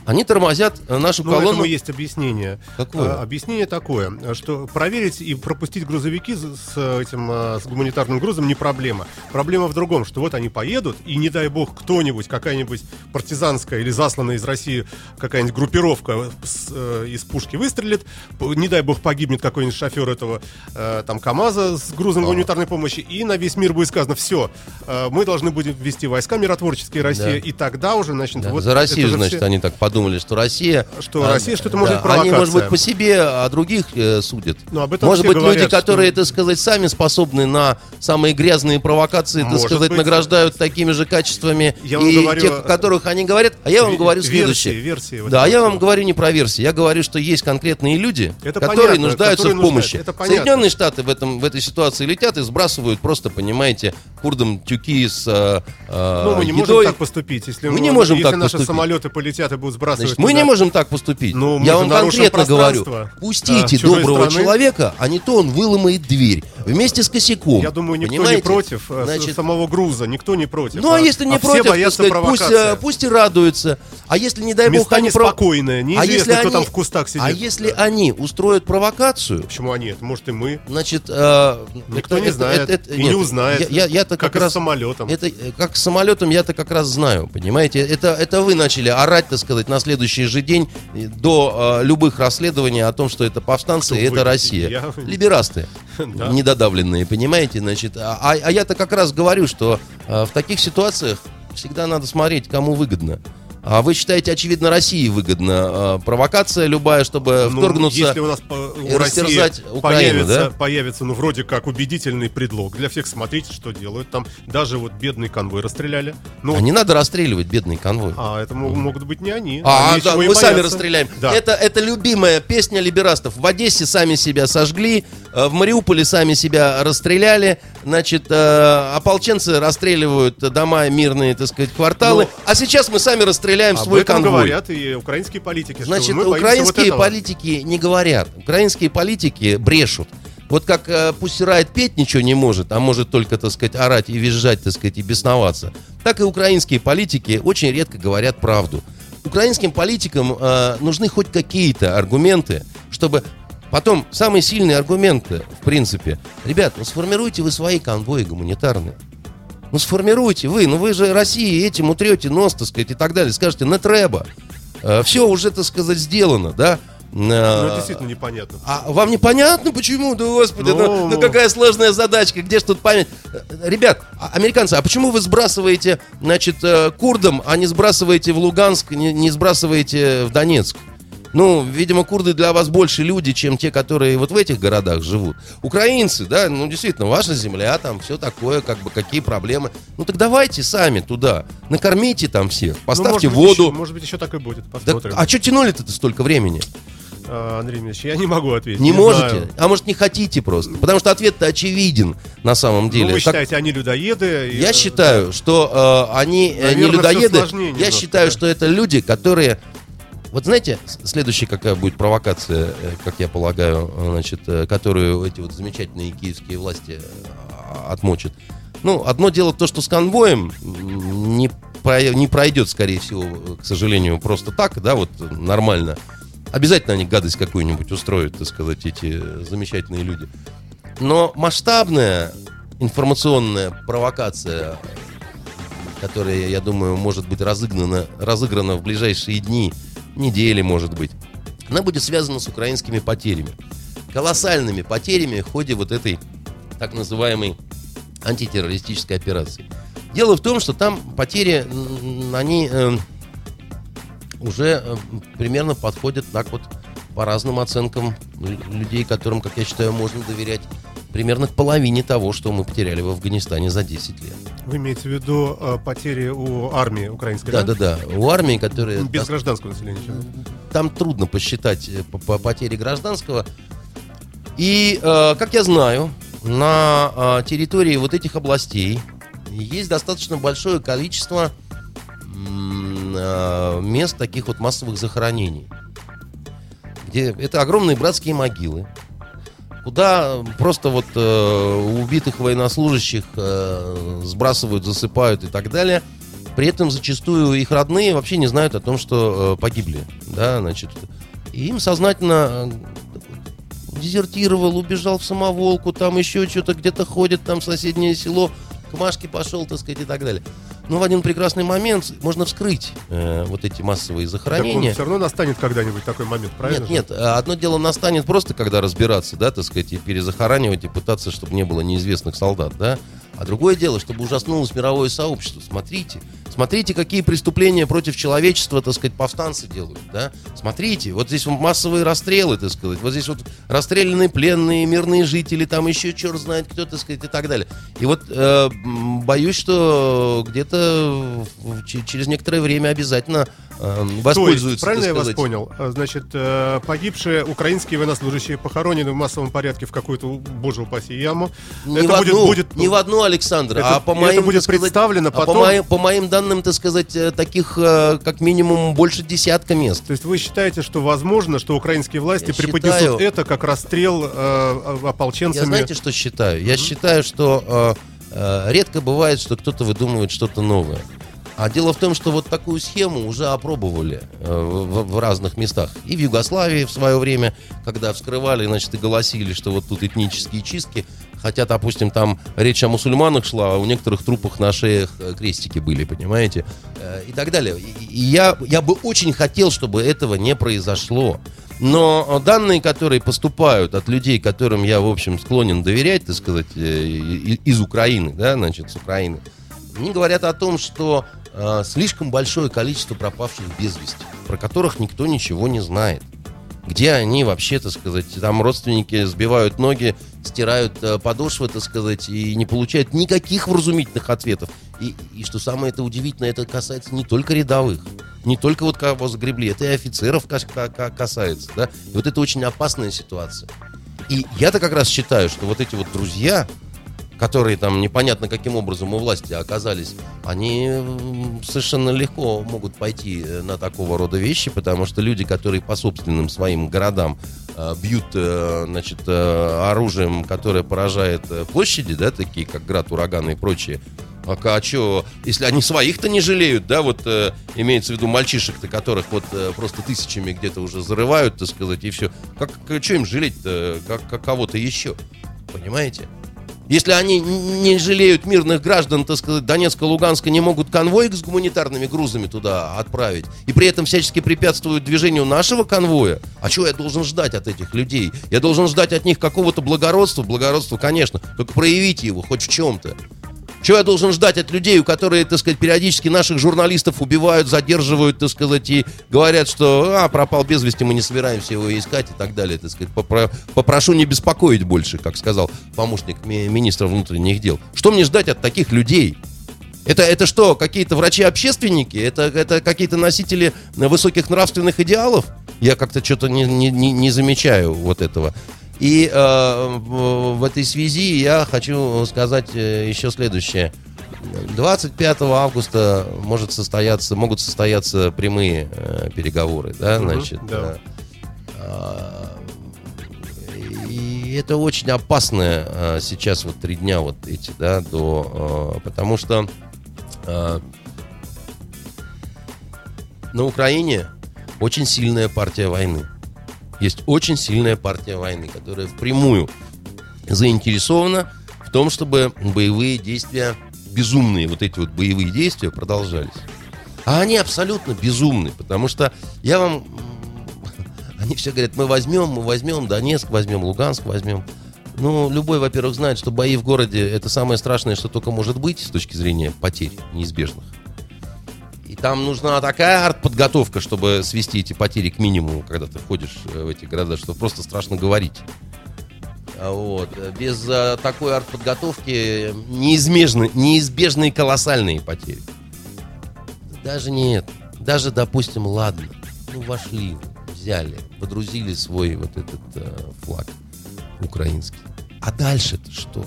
они тормозят э, нашу Ну, колонну. этому есть объяснение. Какое? А, Объяснение такое, что проверить и пропустить грузовики с с этим а, с гуманитарным грузом не проблема. Проблема в другом, что вот они поедут, и не дай бог кто-нибудь, какая-нибудь партизанская или засланная из России какая-нибудь группировка с, э, из пушки выстрелит, не дай бог погибнет какой-нибудь шофер этого э, там КАМАЗа с грузом гуманитарной помощи, и на весь мир будет сказано, все, мы должны будем ввести войска миротворческие России, Да. и тогда уже, значит, Да, вот За Россию, значит, все- они так подумали, что Россия... Что а, Россия, что это может быть Они, может быть, провокация. по себе, а других э, судят. Ну, об этом может быть, люди, говорят, которые, что- так сказать, сами способны на самые грязные провокации, так Может сказать, быть. награждают такими же качествами, Я и говорю, тех, о которых они говорят. А я вам Ве- говорю версии, следующее. версии в да, этом я вам смысле. говорю не про версии. Я говорю, что есть конкретные люди, Это которые понятно, нуждаются которые в помощи. нуждаются. Соединенные Штаты в, этом, в этой ситуации летят и сбрасывают просто, понимаете, курдам тюки с э, э, Ну, мы не можем едой. так поступить. Если Мы не можем если так наши поступить. самолеты полетят и будут сбрасывать Значит, мы туда- не можем так поступить. Ну, мы Я вам конкретно говорю. Пустите а, чужой доброго страны. человека, а не то он выломает дверь вместе с косяком. Я думаю, никто Понимаете? не против э, Значит, самого груза, никто не против. ну, а если не а против, все сказать, пусть, э, пусть и радуются. А если, не дай бог, они... неспокойные, а неизвестно, если кто они... там в кустах сидит. А если они устроят провокацию, Почему они? Это, Может, и мы. значит... э, Никто это- не это- знает это- и нет, не узнает. Я, я, то как как, с раз... самолетом. Это, как с самолетом я-то как раз знаю, понимаете? Это, это вы начали орать, так сказать, на следующий же день до э, любых расследований о том, что это повстанцы Кто это вы? Россия. Я- Либерасты, Да. недодавленные, понимаете? Значит, а, а- а я-то как раз говорю, что э, в таких ситуациях всегда надо смотреть, кому выгодно. А вы считаете, очевидно, России выгодна э, провокация любая, чтобы Ну, вторгнуться... Если у нас по- у России растерзать Украину, появится, да? появится, ну, вроде как убедительный предлог для всех, смотрите, что делают. Там даже вот бедный конвой расстреляли. Ну, А не надо расстреливать бедный конвой. а это мо- могут быть не они. А, Они да, нечего и мы сами бояться. расстреляем. Да. Это, это любимая песня либерастов. В Одессе сами себя сожгли, э, в Мариуполе сами себя расстреляли. Значит, э, ополченцы расстреливают дома, мирные, так сказать, кварталы. Ну, а сейчас мы сами расстреляем Об свой этом конвой. говорят и украинские политики. Значит, вот украинские этого. политики не говорят. Украинские политики брешут. Вот как э, пусть Райт петь ничего не может, а может только, так сказать, орать и визжать, так сказать, и бесноваться, так и украинские политики очень редко говорят правду. Украинским политикам э, нужны хоть какие-то аргументы, чтобы потом самые сильные аргументы, в принципе, ребят, ну сформируйте вы свои конвои гуманитарные. Ну сформируйте вы, ну вы же России этим утрете нос, так сказать, и так далее. Скажете, не треба. Э, все уже, так сказать, сделано, да? Ну, это действительно непонятно. А вам непонятно, почему? Да, господи, ну, Ну, ну какая сложная задачка, где ж тут память? Э, Ребят, а- американцы, а почему вы сбрасываете, значит, э, курдам, а не сбрасываете в Луганск, не, не сбрасываете в Донецк? Ну, видимо, курды для вас больше люди, чем те, которые вот в этих городах живут. Украинцы, да, ну, действительно, ваша земля, там все такое, как бы, какие проблемы. Ну, так давайте сами туда, накормите там всех, Ну, поставьте может быть, воду. еще- может быть, еще так и будет. Да, Посмотрим. а что тянули-то столько времени? А, Андрей Ильич, я не могу ответить. Не, можете? знаю. А может не хотите просто? Потому что ответ-то очевиден на самом Ну, деле. вы Как- считаете, они людоеды? и, Я э, считаю, что э, они э, не Наверное, всё людоеды. Я немножко, считаю, да. что это люди, которые... Вот знаете, следующая какая будет провокация, э, как я полагаю, э, значит, э, которую эти вот замечательные киевские власти э, отмочат. Ну, одно дело то, что с конвоем не, не пройдет, скорее всего, к сожалению, просто так, да, вот нормально. Обязательно они гадость какую-нибудь устроят, так сказать, эти замечательные люди. Но масштабная информационная провокация, которая, я думаю, может быть разыграна, разыграна в ближайшие дни, недели, может быть, она будет связана с украинскими потерями. Колоссальными потерями в ходе вот этой так называемой антитеррористической операции. Дело в том, что там потери, они эм, уже э, примерно подходят так вот по разным оценкам лю- людей, которым, как я считаю, можно доверять примерно к половине того, что мы потеряли в Афганистане за 10 лет. Вы имеете в виду э, потери у армии украинской, Да, да, да. У армии, которая... Без дос- гражданского населения. Там трудно посчитать э, по, по потере гражданского. И, э, как я знаю, на э, территории вот этих областей есть достаточно большое количество э, мест таких вот массовых захоронений. Где это огромные братские могилы, куда просто вот э, убитых военнослужащих э, сбрасывают, засыпают и так далее. При этом зачастую их родные вообще не знают о том, что э, погибли, да, значит, им сознательно э, дезертировал, убежал в самоволку, там еще что-то где-то ходит, там в соседнее село, к Машке пошел, так сказать, и так далее. Но в один прекрасный момент можно вскрыть э, вот эти массовые Так он захоронения. все равно настанет когда-нибудь такой момент, правильно? Нет, нет, а одно дело настанет просто, когда разбираться, да, так сказать, и перезахоранивать, и пытаться, чтобы не было неизвестных солдат, да. А другое дело, чтобы ужаснулось мировое сообщество. Смотрите, смотрите, какие преступления против человечества, так сказать, повстанцы делают, да. Смотрите, вот здесь массовые расстрелы, так сказать, вот здесь вот расстрелянные пленные, мирные жители, там еще черт знает кто, так сказать, и так далее. И вот э, боюсь, что где-то ч- через некоторое время обязательно э, То есть, воспользуются, правильно я вас понял? А, Значит, э, погибшие украинские военнослужащие похоронены в массовом порядке в какую-то, боже упаси, яму. Не, это в будет, одну, будет, не в одну, Александр, Это- а по и это моим, будет сказать, представлено а по потом? моим, по моим данным, так сказать, э, таких э, как минимум больше десятка мест. То есть вы считаете, что возможно, что украинские власти Я преподнесут считаю- это как расстрел э, э, ополченцами? Я знаете, что считаю? Я считаю, что э, э, редко бывает, что кто-то выдумывает что-то новое. А дело в том, что вот такую схему уже опробовали э, в, разных местах. И в Югославии в свое время, когда вскрывали, значит, и голосили, что вот тут этнические чистки. Хотя, допустим, там речь о мусульманах шла, а у некоторых трупах на шеях э, крестики были, понимаете? Э, И так далее. И я, я бы очень хотел, чтобы этого не произошло. Но э, данные, которые поступают от людей, которым я, в общем, склонен доверять, так сказать, э, из Украины, да, значит, с Украины, они говорят о том, что э, слишком большое количество пропавших без вести, про которых никто ничего не знает. Где они вообще, так сказать, там родственники сбивают ноги, стирают э, подошвы, так сказать, и не получают никаких вразумительных ответов. И, и что самое это удивительное, это касается не только рядовых, не только вот кого загребли, это и офицеров кас- ка- ка- касается, да. И вот это очень опасная ситуация. И я-то как раз считаю, что вот эти вот друзья, которые там непонятно каким образом у власти оказались, они совершенно легко могут пойти э, на такого рода вещи, потому что люди, которые по собственным своим городам э, бьют, э, значит, оружием, которое поражает площади, да, такие как град, ураганы и прочее, а, а что, если они своих-то не жалеют, да, вот э, имеется в виду мальчишек-то, которых вот э, просто тысячами где-то уже зарывают, так сказать, и все. Как, что им жалеть-то, как, как кого-то еще, понимаете? Если они не жалеют мирных граждан, так сказать, Донецка, Луганска, не могут конвой с гуманитарными грузами туда отправить, и при этом всячески препятствуют движению нашего конвоя, а чего я должен ждать от этих людей? Я должен ждать от них какого-то благородства, благородства, конечно, только проявите его хоть в чем-то. Чего я должен ждать от людей, у которых, так сказать, периодически наших журналистов убивают, задерживают, так сказать, и говорят, что а, пропал без вести, мы не собираемся его искать и так далее, так сказать. Попро- Попрошу не беспокоить больше, как сказал помощник ми- министра внутренних дел. Что мне ждать от таких людей? Это, это что, какие-то врачи-общественники? Это, это какие-то носители высоких нравственных идеалов? Я как-то что-то не, не, не, замечаю вот этого. И э, в этой связи я хочу сказать э, еще следующее. 25 августа может состояться, могут состояться прямые э, переговоры, да, Мгм, значит. да. э, а, и это очень опасное а, сейчас вот три дня вот эти, да, до, а, потому что а, на Украине очень сильная партия войны. Есть очень сильная партия войны, которая впрямую заинтересована в том, чтобы боевые действия, безумные вот эти вот боевые действия продолжались. А они абсолютно безумны, потому что я вам... Они все говорят, мы возьмем, мы возьмем Донецк, возьмем Луганск, возьмем. Ну, любой, во-первых, знает, что бои в городе это самое страшное, что только может быть с точки зрения потерь неизбежных. Там нужна такая артподготовка, чтобы свести эти потери к минимуму, когда ты входишь э, в эти города, что просто страшно говорить. А Вот. Без э, такой артподготовки неизбежны, неизбежные колоссальные потери. Даже нет. Даже, допустим, ладно. Ну, вошли, взяли, подрузили свой вот этот э, флаг украинский. А дальше-то что?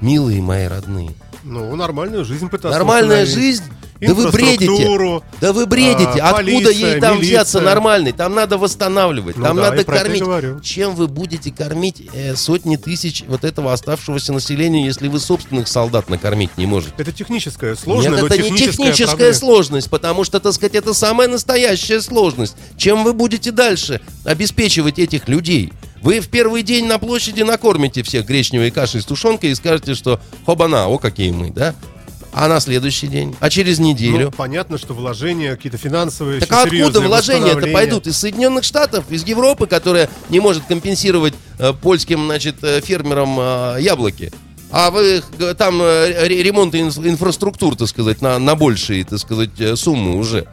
Милые мои родные. Ну, нормальную жизнь пытаться Нормальная установить. жизнь? Да вы бредите. Да вы бредите. А, Откуда полиция, ей там милиция. взяться нормальной? Там надо восстанавливать, Ну там да, надо кормить. Чем вы будете кормить э, сотни тысяч вот этого оставшегося населения, если вы собственных солдат накормить не можете? Это техническая сложная, Нет, это не техническая проблема. сложность, потому что, так сказать, это самая настоящая сложность. Чем вы будете дальше обеспечивать этих людей? Вы в первый день на площади накормите всех гречневой кашей с тушенкой и скажете, что хобана, о какие мы, да? А на следующий день? А через неделю? Ну, понятно, что вложения какие-то финансовые. Так а откуда вложения-то восстановление. пойдут? Из Соединенных Штатов, из Европы, которая не может компенсировать э, польским, значит, э, фермерам э, яблоки. А вы г- там э, ре- ремонт инф- инфраструктур, так сказать, на, на большие, так сказать, э, суммы уже.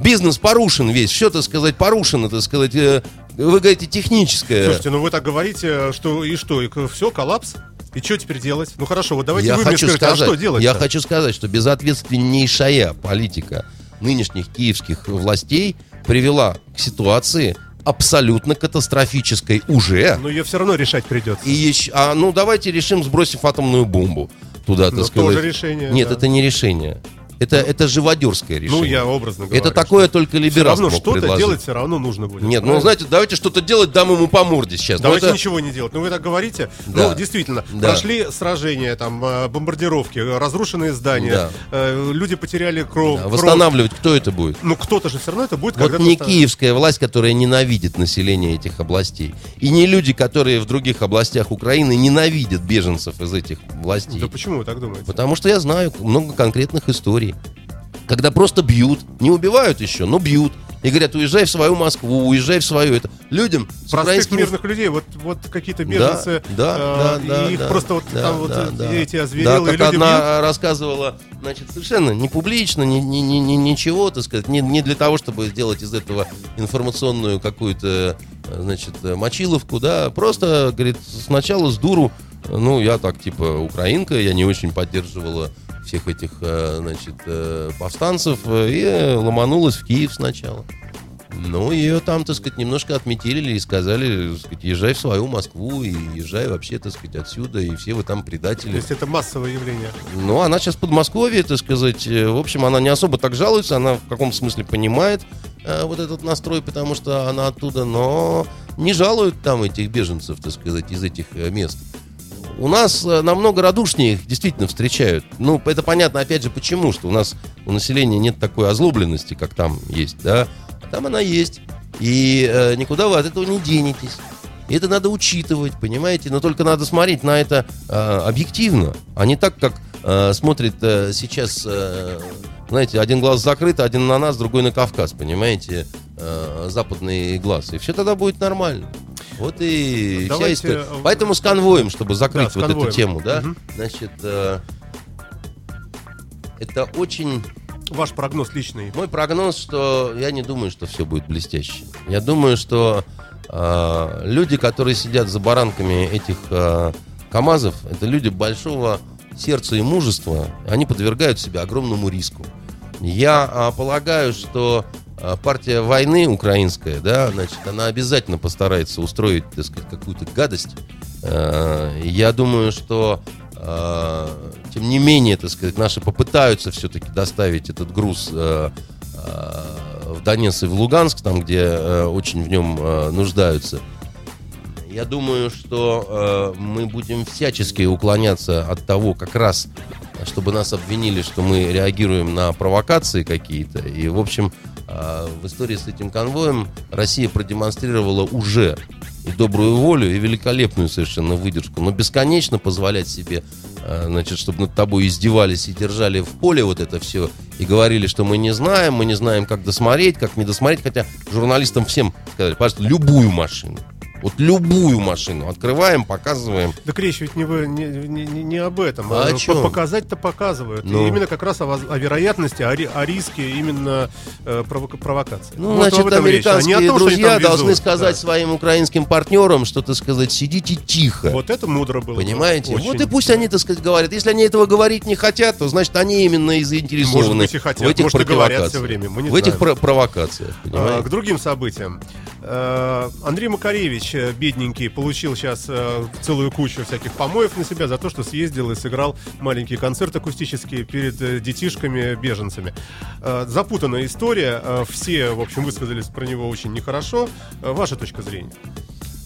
Бизнес порушен весь, все, так сказать, порушено, так сказать. э, Вы говорите, техническое. Слушайте, ну вы так говорите, что и что, и все, коллапс? И что теперь делать? Ну хорошо, вот давайте я вы мне хочу скажите, сказать, а что делать? я хочу сказать, что безответственнейшая политика нынешних киевских властей привела к ситуации абсолютно катастрофической уже. Но ее все равно решать придется. И еще, а ну давайте решим, сбросив атомную бомбу туда, так Ну, сказать. тоже решение, Нет, да. это не решение. Это, это живодерское решение. Ну, я образно говорю. Это такое только Все либерал равно мог что-то предложить. делать все равно нужно будет. Нет, ну правильно? знаете, давайте что-то делать, дам ему по морде сейчас. Ну, Давайте это- ничего не делать. Ну, вы так говорите. Да. Ну, действительно, Да. прошли сражения, там, э, бомбардировки, разрушенные здания, Да. э, люди потеряли кровь. Да, восстанавливать кто это будет? Ну, кто-то же все равно это будет Вот не киевская власть, которая ненавидит население этих областей. И не люди, которые в других областях Украины ненавидят беженцев из этих властей. Да почему вы так думаете? Потому что я знаю много конкретных историй. Когда просто бьют, не убивают еще, но бьют. И говорят, уезжай в свою Москву, уезжай в свою это. Людям с Простых украинскими мирных людей, вот, вот какие-то беженцы, да, да, э, да, и их да, просто вот да, там вот да, э, да. эти Да, озверелые как люди одна рассказывала, значит, совершенно не публично, ни, ни- ни- ни- ничего, так сказать, не, не для того, чтобы сделать из этого информационную какую-то, э, значит, э, мочиловку, да, просто, говорит, сначала с дуру, э, ну, я так, типа, украинка, я не очень поддерживала всех этих, э, значит, э, повстанцев, э, и ломанулась в Киев сначала. Ну, ее там, так сказать, немножко отметили и сказали, так сказать, езжай в свою Москву и езжай вообще, так сказать, отсюда, и все вы там То предатели. есть это массовое явление. Ну, она сейчас в Подмосковье, так сказать. В общем, она не особо так жалуется, она в каком смысле понимает э, вот этот настрой, потому что она оттуда, но не жалуют там этих беженцев, так сказать, из этих мест. У нас э, намного радушнее их действительно встречают. Ну, это понятно, опять же, почему, что у нас у населения нет такой озлобленности, как там есть, да. А там она есть. И э, никуда вы от этого не денетесь. И это надо учитывать, понимаете? Но только надо смотреть на это э, объективно, а не так, как э, смотрит э, сейчас, э, знаете, один глаз закрыт, один на нас, другой на Кавказ, понимаете? Э, западный глаз. И все тогда будет нормально. Вот и вся Давайте, история. э, Поэтому с конвоем, чтобы закрыть Да, вот конвоем. эту тему, да, Мгм. значит, э, это очень Ваш прогноз личный. мой прогноз, что я не думаю, что все будет блестяще. Я думаю, что э, люди, которые сидят за баранками этих э, КАМАЗов, это люди большого сердца и мужества. Они подвергают себя огромному риску. Я а, полагаю, что партия войны украинская, да, значит, она обязательно постарается устроить, так сказать, какую-то гадость. Э, Я думаю, что э, тем не менее, так сказать, наши попытаются все-таки доставить этот груз в Донецк и в Луганск, там, где очень в нем нуждаются. Я думаю, что мы будем всячески уклоняться от того, как раз, чтобы нас обвинили, что мы реагируем на провокации какие-то. И, в общем, в истории с этим конвоем Россия продемонстрировала уже и добрую волю, и великолепную совершенно выдержку. Но бесконечно позволять себе, э, значит, чтобы над тобой издевались и держали в поле вот это все, и говорили, что мы не знаем, мы не знаем, как досмотреть, как не досмотреть, хотя журналистам всем сказали, пожалуйста, любую машину. Вот любую машину открываем, показываем. Так речь ведь не, вы- не, не- не- об этом. А о По- чем? Показать-то показывают. Ну. И именно как раз о, о вероятности, о, о риске именно э, провока- провокации. Ну, Вот значит, этом речь, а американские о том, друзья должны сказать Да. своим украинским партнерам, что, так сказать, сидите тихо. Вот это мудро было. бы. Понимаете? Очень. Вот и пусть они, так сказать, говорят. Если они этого говорить не хотят, то значит они именно и заинтересованы Может быть, и хотят. в этих Может, провокациях. время. Мы не в этих знаем. про- провокациях. А? К другим событиям. Э, Андрей Макаревич, э, бедненький, получил сейчас э, целую кучу всяких помоев на себя за то, что съездил и сыграл маленький концерт акустический перед детишками-беженцами. Запутанная история. Все, в общем, высказались про него очень нехорошо. Ваша точка зрения?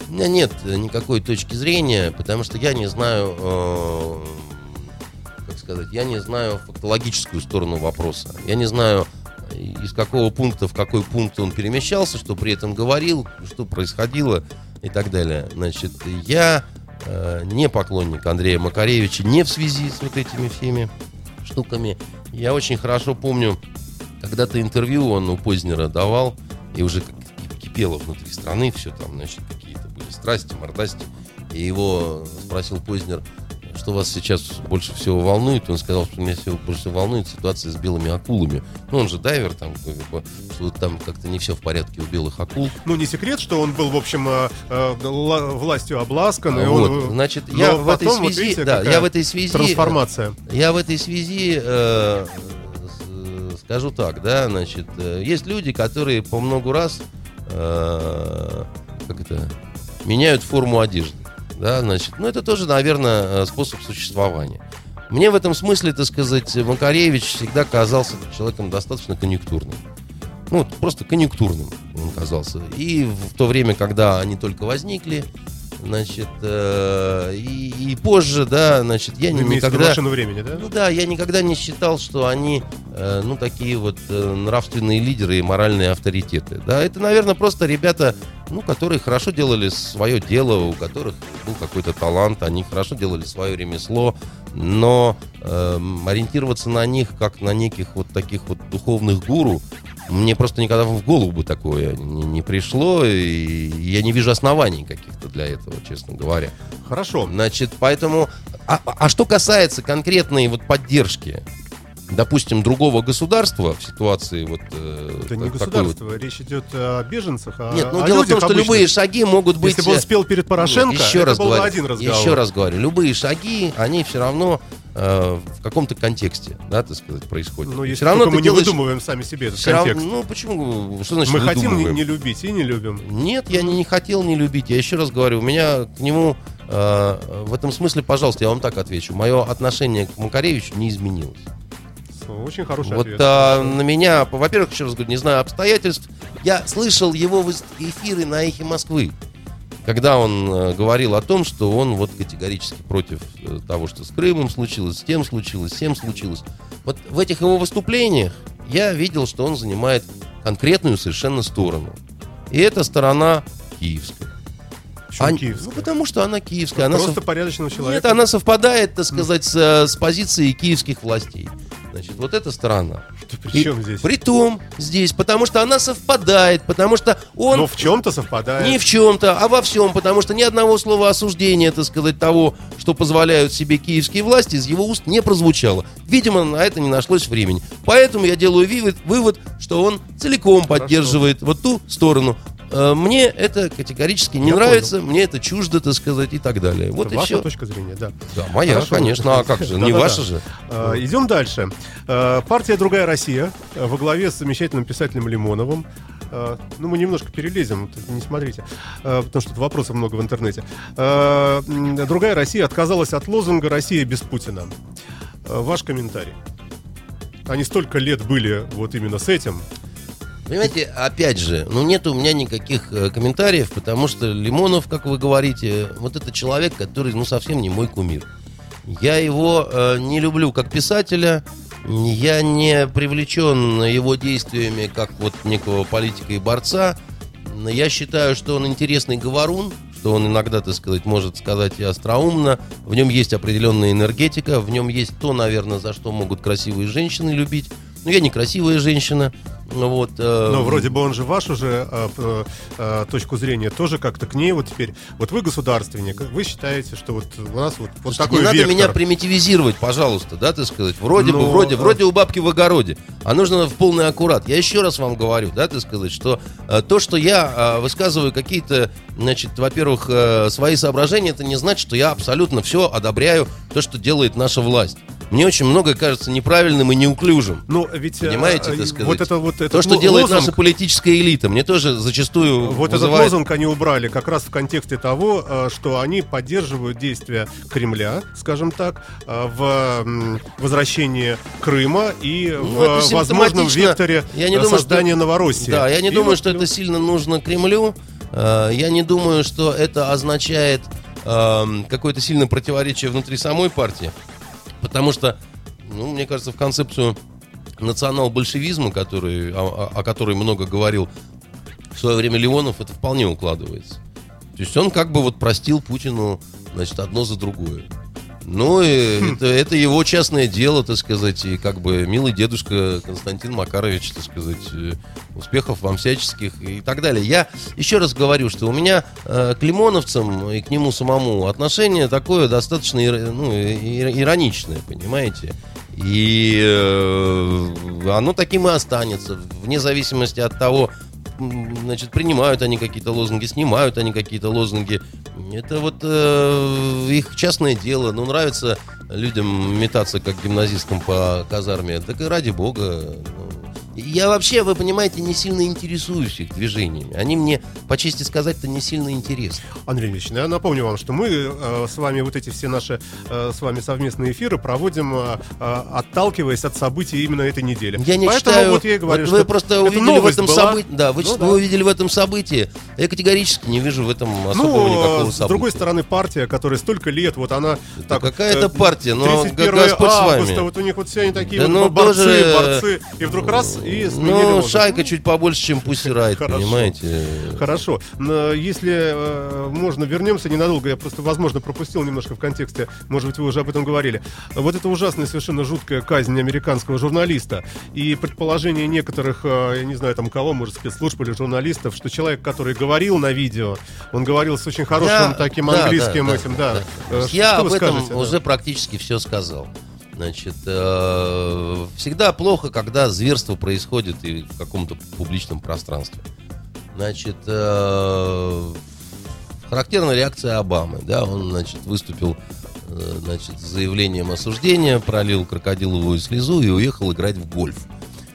У меня нет никакой точки зрения, потому что я не знаю, как сказать, я не знаю фактологическую сторону вопроса. Я не знаю, из какого пункта в какой пункт он перемещался, что при этом говорил, что происходило и так далее. Значит, я э, не поклонник Андрея Макаревича не в связи с вот этими всеми штуками. Я очень хорошо помню, когда-то интервью он у Познера давал, и уже кипело внутри страны все там, значит, какие-то были страсти, мордасти. И его спросил Познер, что вас сейчас больше всего волнует. Он сказал, что меня всего больше всего волнует ситуация с белыми акулами. Ну, он же дайвер, там, что там как-то не все в порядке у белых акул. Ну, не секрет, что он был, в общем, э, э, ла- властью обласкан. и Вот, он, э, значит, но я в этой потом, вот связи, видите, да, я в этой связи, Трансформация. Я в этой связи э, скажу так, да, значит, есть люди, которые по многу раз, э, как это, меняют форму одежды, да, значит, ну это тоже, наверное, э, способ существования. Мне в этом смысле, так сказать, Макаревич всегда казался человеком достаточно конъюнктурным. Ну, просто конъюнктурным он казался. И в то время, когда они только возникли, значит, э, и, и позже, да, значит, я не, никогда... машину времени, да? Ну да, я никогда не считал, что они, э, ну, такие вот э, нравственные лидеры и моральные авторитеты. Да, это, наверное, просто ребята, ну, которые хорошо делали свое дело, у которых был какой-то талант, они хорошо делали свое ремесло, но эм, ориентироваться на них, как на неких вот таких вот духовных гуру, мне просто никогда в голову бы такое не, не пришло, и я не вижу оснований каких-то для этого, честно говоря. Хорошо. Значит, поэтому... А, а что касается конкретной вот поддержки, допустим, другого государства в ситуации вот... э, Это не такой вот- государство, речь идет о беженцах, а Нет, ну о дело в том, что обычных. любые шаги могут быть... Если бы он э, спел перед Порошенко, нет, еще это раз был бы говорю, один разговор. Еще раз говорю, любые шаги, они все равно э, в каком-то контексте, да, так сказать, происходит. Ну, если Все равно мы делаешь- не выдумываем сами себе этот равно- контекст. ну, почему? Что значит мы хотим не, выдумываем? не любить и не любим. Нет, я не, не хотел не любить. Я еще раз говорю, у меня к нему э, в этом смысле, пожалуйста, я вам так отвечу. Мое отношение к Макаревичу не изменилось. Очень хороший Вот ответ. а, на меня, во-первых, еще раз говорю, не знаю обстоятельств. Я слышал его эфиры на эхе Москвы, когда он э, говорил о том, что он вот категорически против э, того, что с Крымом случилось, с тем случилось, с тем случилось. Вот в этих его выступлениях я видел, что он занимает конкретную совершенно сторону. И эта сторона киевская. Почему А- киевская? Ну, потому что она киевская. Она Просто сов- порядочного человека. Нет, она совпадает, так сказать, с, э, с позицией киевских властей. Значит, вот эта сторона. Ты при чем здесь? Притом здесь, потому что она совпадает, потому что он Но в чем-то совпадает. не в чем-то, а во всем, потому что ни одного слова осуждения, так сказать, того, что позволяют себе киевские власти, из его уст не прозвучало. Видимо, на это не нашлось времени. Поэтому я делаю вывод, вывод что он целиком поддерживает вот ту сторону. Э, Мне это категорически не Я нравится, мне это чуждо, так сказать, и так далее. Вот и Ваша все. точка зрения, да. Да, моя, Хорошо. конечно, а как же, не ваша же. А, Идем дальше. А, Партия «Другая Россия» во главе с замечательным писателем Лимоновым. Ну, мы немножко перелезем, не смотрите, потому что тут вопросов много в интернете. «Другая Россия» отказалась от лозунга «Россия без Путина». Ваш комментарий. Они столько лет были вот именно с этим. Понимаете, опять же, ну нет у меня никаких э, комментариев, потому что Лимонов, как вы говорите, вот это человек, который, ну, совсем не мой кумир. Я его э, не люблю как писателя, я не привлечен его действиями как вот некого политика и борца. Я считаю, что он интересный говорун, что он иногда, так сказать, может сказать и остроумно. В нем есть определенная энергетика, в нем есть то, наверное, за что могут красивые женщины любить. Но я не красивая женщина. Ну Вот, э, Но вроде бы он же вашу же а, п- а, точку зрения тоже как-то к ней вот теперь. Вот вы государственник, вы считаете, что вот у нас вот, вот Слушайте, такой не надо вектор. меня примитивизировать, пожалуйста, да, так сказать. Вроде бы, Ну, вроде, а- вроде у бабки в огороде. А нужно в полный аккурат. Я еще раз вам говорю, да, так сказать, что э, то, что я э, высказываю какие-то, значит, во-первых, э, свои соображения, это не значит, что я абсолютно все одобряю то, что делает наша власть. Мне очень многое кажется неправильным и неуклюжим. Ну, ведь э, Понимаете, э, так сказать? вот это вот этот то, что делает лозунг, наша политическая элита, мне тоже зачастую вот этот вызывает... лозунг они убрали как раз в контексте того, э, что они поддерживают действия Кремля, скажем так, э, в возвращении Крыма и Ну, в это возможном векторе Я не э, думаю, создания что- Новороссии. Да, я не И думаю, вот, что это сильно нужно Кремлю. Э, Я не думаю, что это означает эм, какое-то сильное противоречие внутри самой партии. Потому что, ну, мне кажется, в концепцию национал-большевизма, который, о, о- которой много говорил в свое время Леонов, это вполне укладывается. То есть он как бы вот простил Путину, значит, одно за другое. Ну, Хм. это, это его частное дело, так сказать, и как бы милый дедушка Константин Макарович, так сказать, э, успехов вам всяческих и так далее. Я еще раз говорю, что у меня э, к лимоновцам и к нему самому отношение такое достаточно ну, ир- ироничное, понимаете? И э, оно таким и останется, вне зависимости от того, значит, принимают они какие-то лозунги, снимают они какие-то лозунги. Это вот э, их частное дело. Ну, нравится людям метаться как гимназисткам по казарме. Так и ради бога. ну. Я вообще, вы понимаете, не сильно интересуюсь их движениями. Они мне, по чести сказать-то, не сильно интересны. Андрей Ильич, я напомню вам, что мы э, с вами вот эти все наши э, с вами совместные эфиры проводим, э, э, отталкиваясь от событий именно этой недели. Я не Поэтому считаю, вот я и говорю, вот что вы просто это увидели в этом событии, да, вы, Ну вы да. увидели в этом событии. Я категорически не вижу в этом особого Ну, никакого с события. другой стороны, партия, которая столько лет, вот она... Да какая это э, партия? Но 31 Господь с вами. августа, вот у них вот все они такие Да вот ну, борцы, тоже, борцы, и вдруг раз, и сменили Ну, шайка чуть побольше, чем Riot, Хорошо. понимаете? Хорошо. Но Если э, можно, вернемся ненадолго. Я просто, возможно, пропустил немножко в контексте. Может быть, вы уже об этом говорили. Вот это ужасная, совершенно жуткая казнь американского журналиста. И предположение некоторых, э, я не знаю, там кого, может, спецслужб или журналистов, что человек, который говорил на видео, он говорил с очень хорошим Я- таким да, английским да, этим, да, да. да. Э, Я об этом скажете, да? уже практически все сказал. Значит, э, всегда плохо, когда зверство происходит и в каком-то публичном пространстве. Значит, э, характерная реакция Обамы, да, он, значит, выступил э, значит, с заявлением осуждения, пролил крокодиловую слезу и уехал играть в гольф.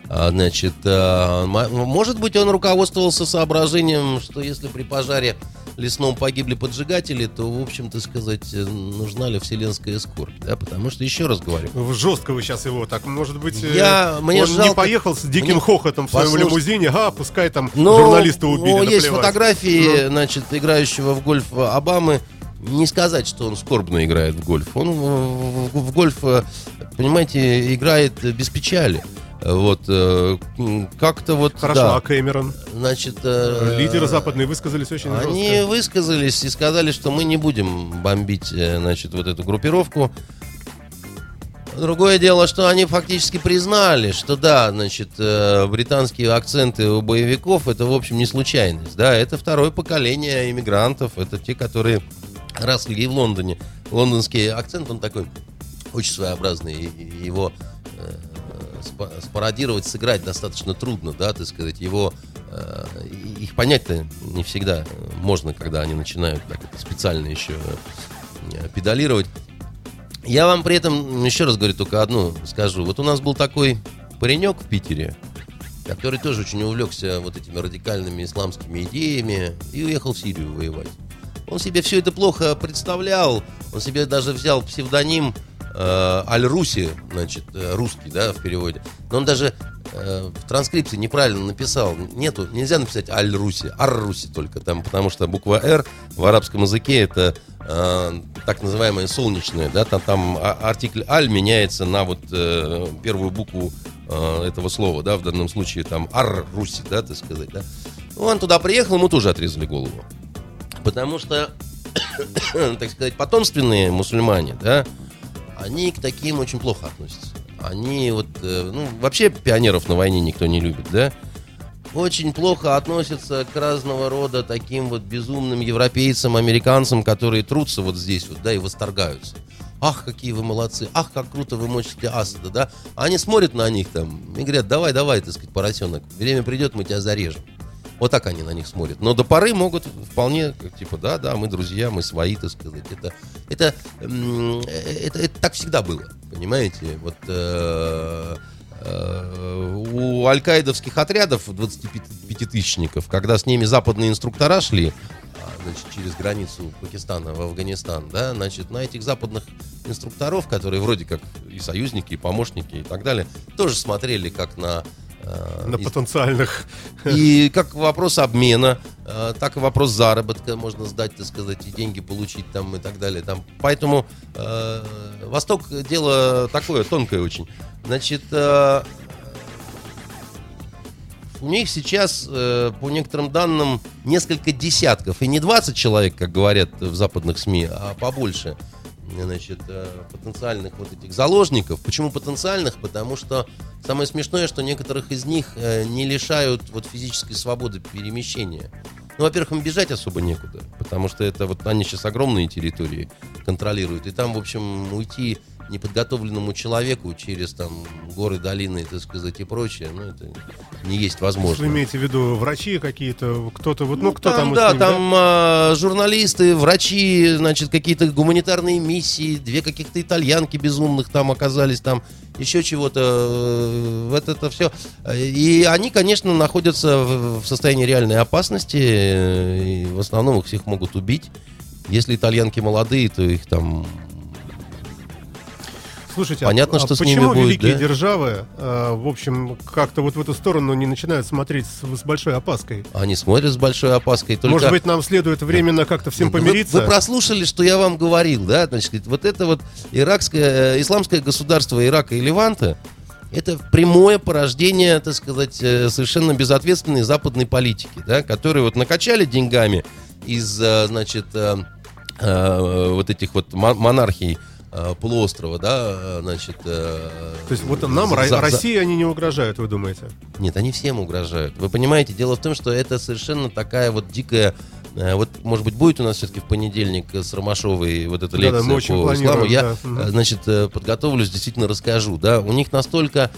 А, Значит, м- может быть, он руководствовался соображением, что если при пожаре лесном погибли поджигатели, то, в общем-то сказать, э, нужна ли вселенская скорбь, да, потому что, еще раз говорю, Ну, Жестко вы сейчас его так, может быть, э, Я- мне он не жалко- поехал с диким мне- хохотом в своем Послушайте. лимузине, а, пускай там Но, журналиста убили, но есть наплевать. фотографии, значит, играющего в гольф Обамы. Не сказать, что он скорбно играет в гольф. Он в, в- в гольф, э, понимаете, играет без печали. Вот э, как-то вот. Хорошо, да, а Кэмерон? значит. э, Лидеры западные высказались очень Они жестко. высказались и сказали, что мы не будем бомбить, э, значит, вот эту группировку. Другое дело, что они фактически признали, что да, значит, э, британские акценты у боевиков это, в общем, не случайность. Да, это второе поколение иммигрантов, это те, которые росли в Лондоне. Лондонский акцент, он такой очень своеобразный, его э, спародировать, сыграть достаточно трудно, да, так сказать, его э, их понять-то не всегда можно, когда они начинают так специально еще э, педалировать. Я вам при этом еще раз говорю только одну скажу. Вот у нас был такой паренек в Питере, который тоже очень увлекся вот этими радикальными исламскими идеями и уехал в Сирию воевать. Он себе все это плохо представлял, он себе даже взял псевдоним э, Аль-Руси, значит, э, русский, да, в переводе. Но он даже э, в транскрипции неправильно написал. Нету, нельзя написать Аль-Руси, Ар-Руси только там, потому что буква Р в арабском языке это э, так называемое солнечное, да, там, там а- артикль Аль меняется на вот э, первую букву э, этого слова, да, в данном случае там Ар-Руси, да, так сказать, да. Ну, Он туда приехал, ему тоже отрезали голову. Потому что, так сказать, потомственные мусульмане, да, они к таким очень плохо относятся. Они вот, э, ну, вообще пионеров на войне никто не любит, да? Очень плохо относятся к разного рода таким вот безумным европейцам, американцам, которые трутся вот здесь вот, да, и восторгаются. Ах, какие вы молодцы, ах, как круто вы мочите Асада, да? Они смотрят на них там и говорят, давай, давай, так сказать, поросенок, время придет, мы тебя зарежем. Вот так они на них смотрят. Но до поры могут вполне, типа, да, да, мы друзья, мы свои, так сказать. Это, это, м, это, это так всегда было, понимаете? Вот э, э, у аль-каидовских отрядов 25-тысячников, когда с ними западные инструктора шли, а, значит, через границу Пакистана в Афганистан, да, значит, на этих западных инструкторов, которые вроде как и союзники, и помощники и так далее, тоже смотрели как на э, На из- потенциальных. и как вопрос обмена, э, так и вопрос заработка можно сдать, так сказать, и деньги получить там и так далее. Там. Поэтому э, Восток дело такое тонкое очень. Значит, э, у них сейчас, э, по некоторым данным, несколько десятков, и не 20 человек, как говорят в западных СМИ, а побольше, значит, э, потенциальных вот этих заложников. Почему потенциальных? Потому что самое смешное, что некоторых из них э, не лишают вот физической свободы перемещения. Ну, во-первых, им бежать особо некуда, потому что это вот они сейчас огромные территории контролируют, и там, в общем, уйти неподготовленному человеку через там горы, долины, так сказать, и прочее, ну, это не есть Вы возможно. имеете в виду врачи какие-то, кто-то, вот, ну, кто там, там, да, с ними, там а, журналисты, врачи, значит, какие-то гуманитарные миссии, две каких-то итальянки безумных там оказались, там еще чего-то, э, вот это все. И они, конечно, находятся в, в состоянии реальной опасности, э, и в основном их всех могут убить. Если итальянки молодые, то их там Слушайте, Понятно, а, что а с ними почему будет, великие да? державы, э, в общем, как-то вот в эту сторону не начинают смотреть с, с большой опаской? они смотрят с большой опаской. Только... Может быть, нам следует временно как-то всем Вы- помириться? Вы, прослушали, что я вам говорил, да? Значит, вот это вот иракское, э, исламское государство Ирака и Леванта, это прямое порождение, так сказать, э, совершенно безответственной западной политики, да, которые вот накачали деньгами из, э, значит, э, вот этих вот мо- монархий полуострова, да, э, значит... э, То есть вот нам, за- Ро- за- России, они не угрожают, вы думаете? нет, они всем угрожают. Вы понимаете, дело в том, что это совершенно такая вот дикая... э, Вот, может быть, будет у нас все-таки в понедельник с Ромашовой вот эта лекция мы очень по исламу. Я, да. Э, значит, э, подготовлюсь, действительно расскажу. Да, у них настолько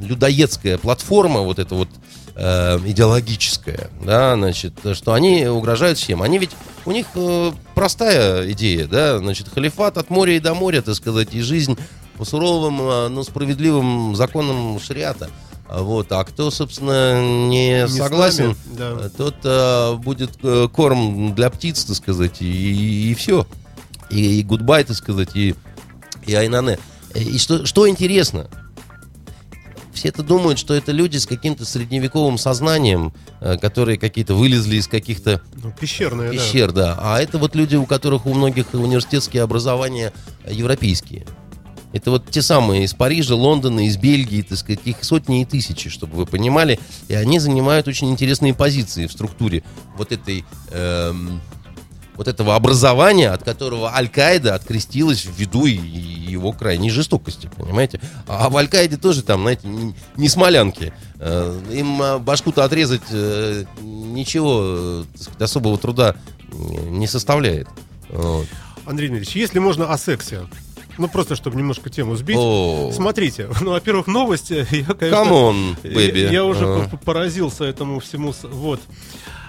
людоедская платформа, вот эта вот э, идеологическое, да, значит, что они угрожают всем. Они ведь, у них э, простая идея, да, значит, халифат от моря и до моря, так сказать, и жизнь по суровым, э, но справедливым законам шариата. А Вот, а кто, собственно, не, с согласен, да. э, тот э, будет э, корм для птиц, так сказать, и, и все. И, и гудбай, так сказать, и, и айнане. И что, что интересно, все это думают, что это люди с каким-то средневековым сознанием, э, которые какие-то вылезли из каких-то Ну, пещерная, да. пещер, да. А это вот люди, у которых у многих университетские образования европейские. Это вот те самые из Парижа, Лондона, из Бельгии, так сказать, их сотни и тысячи, чтобы вы понимали. И они занимают очень интересные позиции в структуре вот этой... эм, вот этого образования, от которого Аль-Каида открестилась ввиду и- и его крайней жестокости, понимаете? А в Аль-Каиде тоже там, знаете, не, не смолянки. Э, Им э, башку-то отрезать э, ничего э, сказать, особого труда не составляет. Вот. Андрей Дмитриевич, если можно о сексе. Ну, просто, чтобы немножко тему сбить. Смотрите, ну, во-первых, новость, э, я, конечно... Come on, baby. Я, я уже А. по- поразился этому всему. Вот.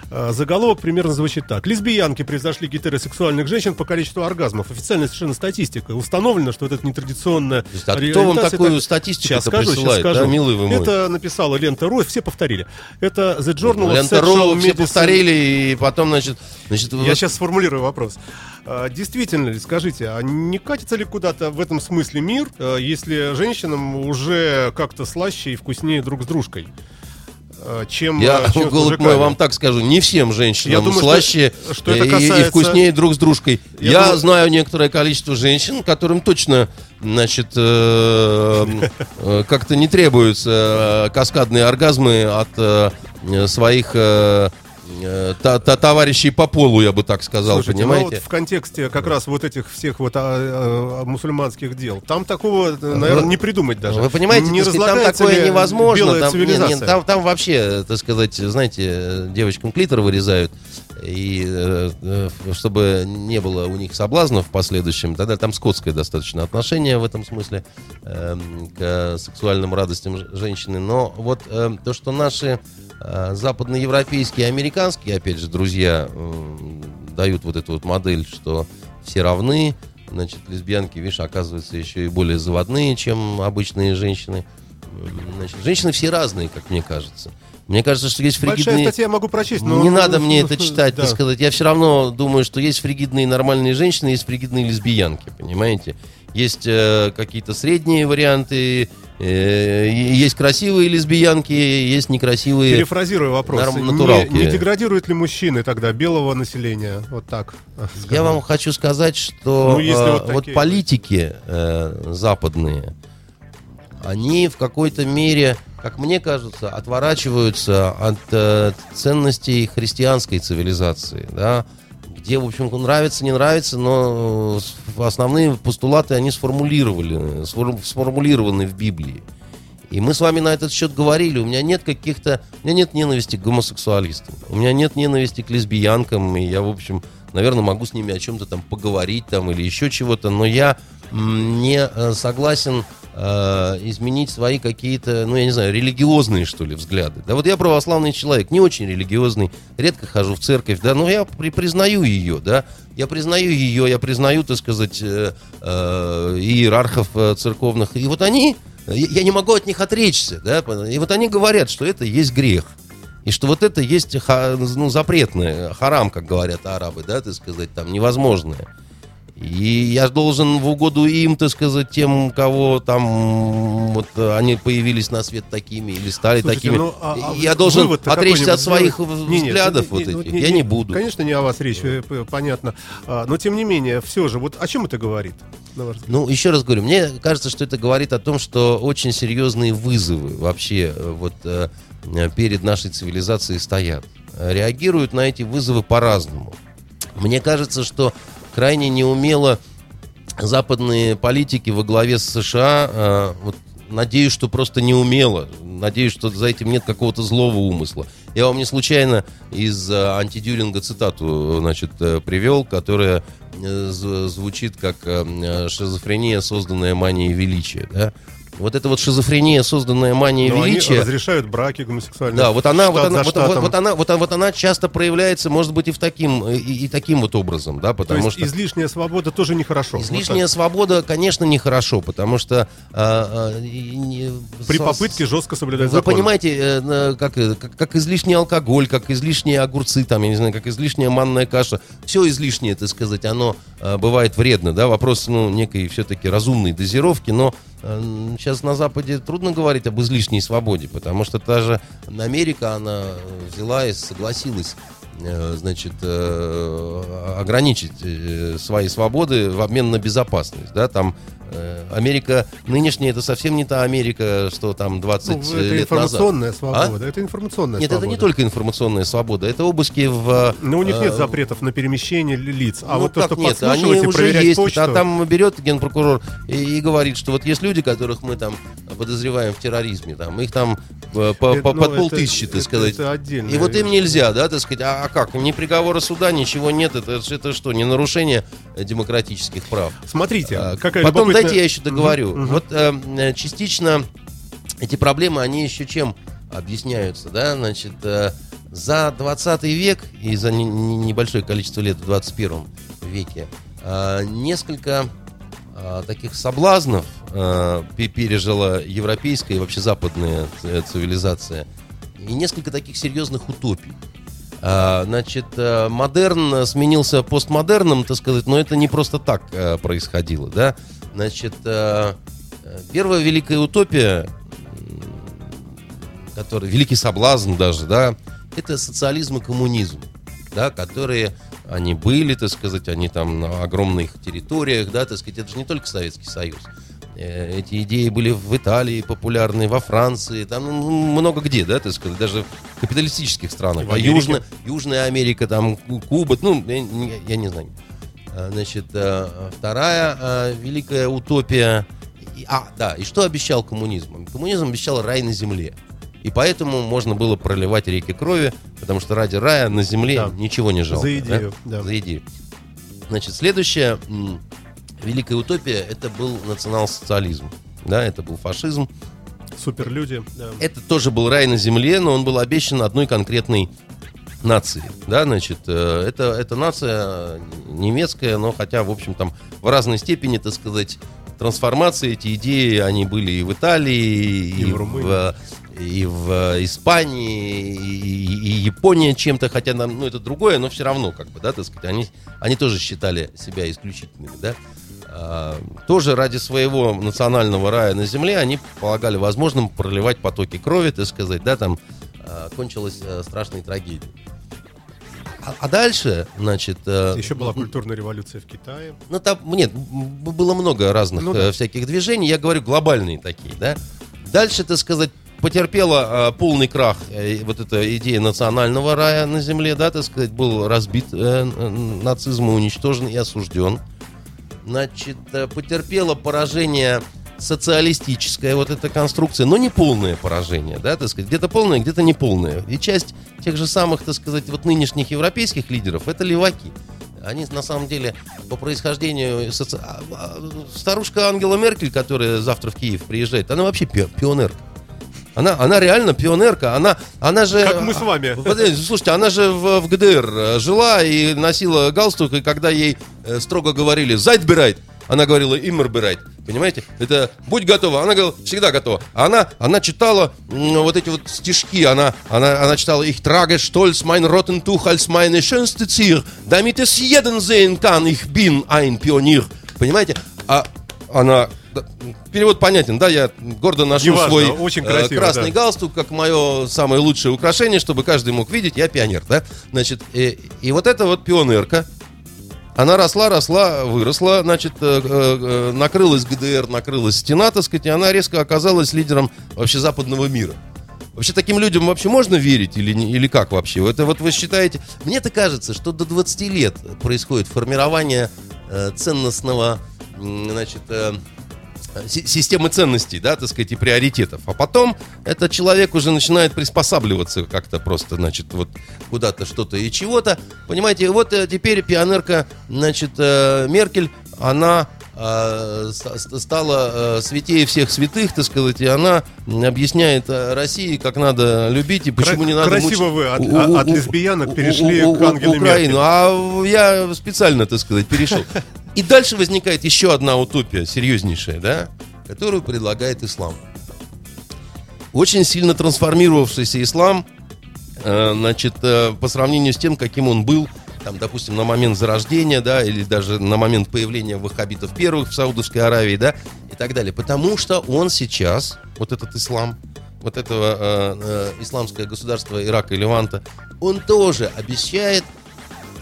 А, Заголовок примерно звучит так. Лесбиянки превзошли гетеросексуальных женщин по количеству оргазмов. Официальная совершенно статистика. Установлено, что это нетрадиционная а кто вам такую Так, статистику Сейчас скажу, сейчас присылает, скажу. да, милый вы мой? Это написала Лента Ру, все повторили. Это The Journal of Лента Sexual Ру все повторили, и потом, значит... значит Я сейчас сформулирую вопрос. А, Действительно ли, скажите, а не катится ли куда-то в этом смысле мир, э, если женщинам уже как-то слаще и вкуснее друг с дружкой? Э, чем, Я, э, чем голубь мой, вам так скажу, не всем женщинам Я думаю, слаще что- что это и- и, касается- вкуснее друг с дружкой. Я Я, думаю- знаю некоторое количество женщин, которым точно, значит, э, э, как-то не требуются э, каскадные оргазмы от э, своих э, та- та- товарищей по полу, я бы так сказал, Слушайте, ну вот понимаете? в контексте как раз вот этих всех вот а, а, мусульманских дел, там такого, наверное, не придумать даже. Вы понимаете, не сказать, там такое невозможно. Там, не- не, цивилизация? там, там вообще, так сказать, знаете, девочкам клитор вырезают, и э, э, чтобы не было у них соблазнов в последующем, тогда там скотское достаточно отношение в этом смысле эм, к сексуальным радостям женщины. Но вот эм, то, что наши э, западноевропейские и американские, опять же, друзья м, дают вот эту вот модель, что все равны, значит, лесбиянки, видишь, оказываются еще и более заводные, чем обычные женщины. Значит, женщины все разные, как мне кажется. Мне кажется, что есть Большая фригидные... статья, я могу прочесть, но... Не надо мне это читать, Да. сказать. Я все равно думаю, что есть фригидные нормальные женщины, есть фригидные лесбиянки, понимаете? Есть э, какие-то средние варианты, э, есть красивые лесбиянки, есть некрасивые. Перефразирую вопрос. Норм- Не, натуралки. не деградируют ли мужчины тогда белого населения? Вот так. э, Я вам хочу сказать, что Ну, э, вот вот, такие политики э, западные, они в какой-то мере, как мне кажется, отворачиваются от э, ценностей христианской цивилизации, да, где, в общем, нравится, не нравится, но э, основные постулаты они сформулировали, сформу- сформулированы в Библии. И мы с вами на этот счет говорили. У меня нет каких-то... У меня нет ненависти к гомосексуалистам. У меня нет ненависти к лесбиянкам. И я, в общем, наверное, могу с ними о чем-то там поговорить там или еще чего-то. Но я не э, согласен э, изменить свои какие-то, ну, я не знаю, религиозные, что ли, взгляды. Да вот я православный человек, не очень религиозный, редко хожу в церковь, да, но я при- признаю ее, да, я признаю ее, я признаю, так сказать, э, э, иерархов э, церковных. И вот они, я не могу от них отречься, да, и вот они говорят, что это есть грех. И что вот это есть ну, запретное, харам, как говорят арабы, да, так сказать, там невозможное. И я должен в угоду им, так сказать, тем, кого там вот они появились на свет такими или стали Слушайте, такими. ну, а- а я должен отречься от своих? Не, не, взглядов не, вот не, ну, не, я не буду. Конечно, не о вас речь, э, понятно. А, Но, тем не менее, все же, вот о чем это говорит? Ну, еще раз говорю, мне кажется, что это говорит о том, что очень серьезные вызовы вообще э, вот э, перед нашей цивилизацией стоят. Реагируют на эти вызовы по-разному. Мне кажется, что крайне неумело западные политики во главе с США, э, вот, надеюсь, что просто не умело. Надеюсь, что за этим нет какого-то злого умысла. Я вам не случайно из э, антидюринга цитату значит, э, привел, которая э, звучит как э, э, шизофрения, созданная манией величия. Да? Вот эта вот шизофрения, созданная манией Но они величия, разрешают браки гомосексуальные. да, вот она, вот она, вот, вот- вот она, вот, вот она часто проявляется, может быть, и в таким, и, и таким вот образом, да, То потому есть что излишняя свобода тоже нехорошо. излишняя свобода, конечно, нехорошо, потому что а, а, и не- Вот. При со- попытке жестко соблюдать Вы закон. понимаете, э, как, э, как, как излишний алкоголь, как излишние огурцы, там, я не знаю, как излишняя манная каша. Все излишнее, так сказать, оно э, бывает вредно, да, вопрос, ну, некой все-таки разумной дозировки, но э, сейчас на Западе трудно говорить об излишней свободе, потому что та же Америка, она взяла и согласилась э, значит, э, ограничить э, свои свободы в обмен на безопасность, да, там э, Америка нынешняя это совсем не та Америка, что там 20 Ну, это лет назад. информационная свобода. Это информационная Нет, свобода. это не только информационная свобода, это обыски в... Но у них нет э, запретов на перемещение лиц. А ну, вот то, что нет, они уже есть, почту... а там берет генпрокурор и, и говорит, что вот есть люди, которых мы там подозреваем в терроризме, там, их там э, по, Это, по- ну, под это- полтысячи, так сказать. это отдельная и вот им нельзя, да, так сказать, а, а как, ни приговора суда, ничего нет, это, это что, не нарушение э, демократических прав? Смотрите, А, какая Потом дайте я еще договорю. Мгм. Вот э, э, частично эти проблемы, они еще чем объясняются, да, значит, э, за 20 век и за не- не- небольшое количество лет в 21 веке э, несколько э, таких соблазнов э, пе- пережила европейская и вообще западная цивилизация и несколько таких серьезных утопий. А, Значит, э, модерн сменился постмодерном, так сказать, но это не просто так э, происходило, да. Значит, э, э, первая великая утопия, который великий соблазн даже, да, это социализм и коммунизм, да, которые они были, так сказать, они там на огромных территориях, да, так сказать, это же не только Советский Союз. Э, Эти идеи были в Италии популярны, во Франции, там ну, много где, да, так сказать, даже в капиталистических странах. А. Южная, Южная Америка, там Ку- Куба, ну, я, я не знаю. Значит, э, вторая э, великая утопия. А, да, и что обещал коммунизм? Коммунизм обещал рай на земле. И поэтому можно было проливать реки крови, потому что ради рая на земле Да. ничего не жалко. За идею, да. За идею. Значит, следующая великая утопия это был национал-социализм. Да, это был фашизм. Суперлюди. да. Это тоже был рай на земле, но он был обещан одной конкретной нации. Да, значит, э, это, это нация немецкая, но хотя, в общем, там в разной степени, так сказать, трансформации, эти идеи, они были и в Италии, И в Румынии. и в Испании, и, и Япония чем-то, хотя нам, ну, это другое, но все равно, как бы, да, так сказать, они, они тоже считали себя исключительными, да. А, тоже ради своего национального рая на земле они полагали возможным проливать потоки крови, так сказать, да, там кончилась а, страшной трагедией. А, а дальше, значит... э, Еще была культурная революция в Китае. ну, там, нет, было много разных Ну э, да. всяких движений. Я говорю глобальные такие, да. Дальше, так сказать, потерпела э, полный крах э, вот эта идея национального рая на земле, да, так сказать, был разбит э, э, нацизм, уничтожен и осужден. Значит, э, потерпела поражение социалистическая вот эта конструкция, но не полное поражение, да, так сказать, где-то полное, где-то не полное. И часть тех же самых, так сказать, вот нынешних европейских лидеров это леваки. Они на самом деле по происхождению соци- а, а, старушка Ангела Меркель, которая завтра в Киев приезжает, она вообще пи- пионерка. Она, она реально пионерка. Она, она же... Как мы с вами. Подождите, Слушайте, она же в, в ГДР э, жила и носила галстук, и когда ей э, строго говорили «Зайтбирайт», она говорила «Иммербирайт». Понимаете? Это «Будь готова». Она говорила «Всегда готова». А Она, она читала м, вот эти вот стишки. Она, она, она читала «Ich trage stolz mein roten Tuch als meine schönste Zier, damit es jeden sehen kann, ich bin ein Pionier». Понимаете? А она... Перевод понятен, да? Я гордо ношу Неважно, свой очень э, красиво, красный да. галстук как мое самое лучшее украшение, чтобы каждый мог видеть, я пионер, да? Значит, и, и вот эта вот пионерка, она росла, росла, выросла, значит, э, э, э, накрылась ГДР, накрылась стена, так сказать, и она резко оказалась лидером вообще западного мира. Вообще таким людям вообще можно верить или, или как вообще? Это вот вы считаете... Мне-то кажется, что до 20 лет происходит формирование э, ценностного, значит, э, системы ценностей, да, так сказать, и приоритетов. А потом этот человек уже начинает приспосабливаться как-то просто, значит, вот куда-то что-то и чего-то. Понимаете, вот э, теперь пионерка, значит, э, Меркель, она стала а, святее всех святых, так сказать, и она объясняет а, России, как надо любить и почему Кра- не надо красиво мучить- вы от- у- от лесбиянок у- перешли у- к Ангеле Украину, а я специально, так сказать, перешел. И дальше возникает еще одна утопия, серьезнейшая, да, которую предлагает ислам. Очень сильно трансформировавшийся ислам, э, значит, э, по сравнению с тем, каким он был, там, допустим, на момент зарождения, да, или даже на момент появления ваххабитов первых в Саудовской Аравии, да, и так далее. Потому что он сейчас, вот этот ислам, вот этого э, э, исламское государство Ирака и Леванта, он тоже обещает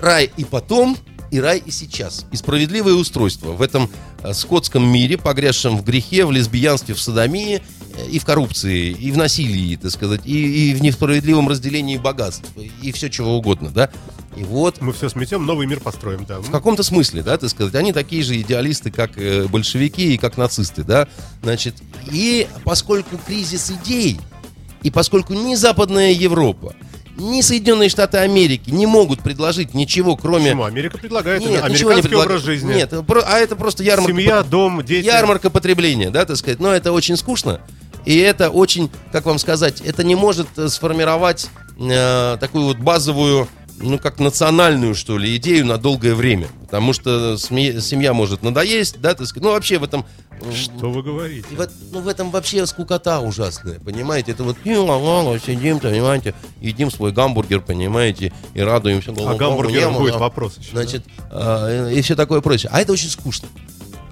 рай и потом, и рай и сейчас. И справедливое устройство в этом э, скотском мире, погрязшем в грехе, в лесбиянстве, в садомии, э, и в коррупции, и в насилии, так сказать, и, и в несправедливом разделении богатств, и все чего угодно, да. И вот Мы все сметем, новый мир построим, да. в каком-то смысле, да, так сказать, они такие же идеалисты, как э, большевики и как нацисты, да, значит, и поскольку кризис идей, и поскольку ни Западная Европа, ни Соединенные Штаты Америки не могут предложить ничего, кроме... Почему? Америка предлагает Нет, ничего не американский предлаг- образ жизни. Нет, а это просто ярмарка. Семья, дом, дети. Ярмарка потребления, да, так сказать. Но это очень скучно. И это очень, как вам сказать, это не может э, сформировать э, такую вот базовую, ну, как национальную, что ли, идею на долгое время. Потому что семья может надоесть, да, так сказать. Ну, вообще в этом... Что вы говорите? Вот, ну, в этом вообще скукота ужасная, понимаете? Это вот «Ну, ла-ла-ла, сидим, понимаете, едим свой гамбургер, понимаете, и радуемся. А гамбургером Ему, будет да. вопрос еще. Значит, а, и все такое прочее. А это очень скучно.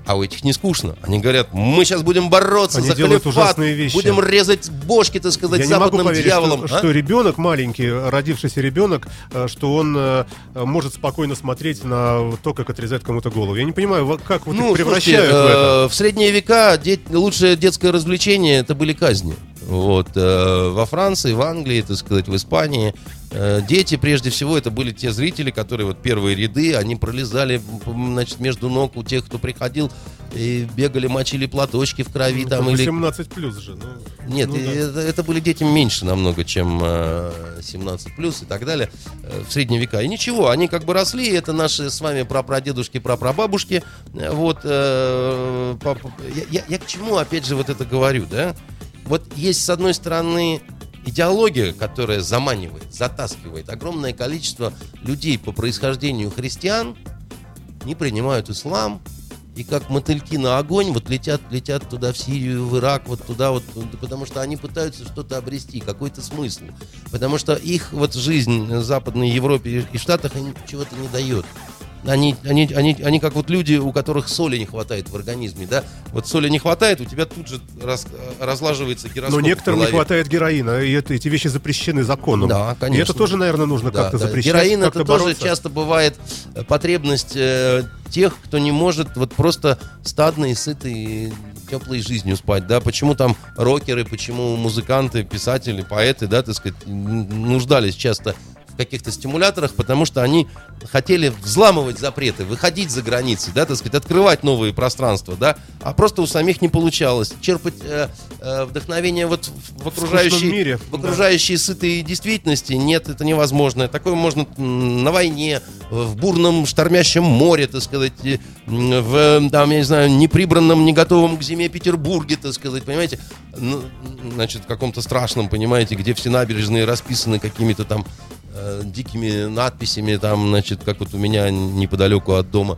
А у этих не скучно. Они говорят, мы сейчас будем бороться Они за делают халифат, ужасные вещи. будем резать бошки, так сказать, Я не могу западным поверить, дьяволом. что, а? что ребенок маленький, родившийся ребенок, э, что он э, может спокойно смотреть на то, как отрезают кому-то голову. Я не понимаю, как вот их Ну, превращают слушайте, в это. э, в средние века де- лучшее детское развлечение это были казни. Вот, э, во Франции, в Англии, так сказать, в Испании. Э, дети, прежде всего, это были те зрители, которые вот первые ряды, они пролезали, значит, между ног у тех, кто приходил, и бегали, мочили платочки в крови там или 18 плюс же. ну, Нет, ну да. это, это были дети меньше намного, чем э, 17 плюс и так далее э, в средние века. И ничего, они как бы росли, это наши с вами прапрадедушки, прапрабабушки. Вот, э, пап- я, я- я к чему опять же вот это говорю, да? Вот есть с одной стороны идеология, которая заманивает, затаскивает огромное количество людей по происхождению христиан, не принимают ислам, и как мотыльки на огонь вот летят, летят туда в Сирию, в Ирак, вот туда вот, потому что они пытаются что-то обрести, какой-то смысл. Потому что их вот жизнь в Западной Европе и Штатах им чего-то не дает. Они, они, они, они как вот люди, у которых соли не хватает в организме, да? Вот соли не хватает, у тебя тут же раз- разлаживается гироскоп Но некоторым не хватает героина, и это, эти вещи запрещены законом. Да, конечно. И это тоже, наверное, нужно Да, как-то да. запрещать, Героин как-то это тоже бороться. часто бывает э, потребность э, тех, кто не может вот просто стадной, сытой, теплой жизнью спать, да, почему там рокеры, почему музыканты, писатели, поэты, да, так сказать, нуждались часто в каких-то стимуляторах, потому что они хотели взламывать запреты, выходить за границы, да, так сказать, открывать новые пространства, да, а просто у самих не получалось черпать э, э, вдохновение вот в- в окружающей, мире, в окружающей сытой действительности. Нет, это невозможно. Такое можно на войне, в бурном штормящем море, так сказать, в, там, я не знаю, неприбранном, не готовом к зиме Петербурге, так сказать, понимаете, Ну, значит, в каком-то страшном, понимаете, где все набережные расписаны какими-то там э, дикими надписями, там, значит, как вот у меня неподалеку от дома.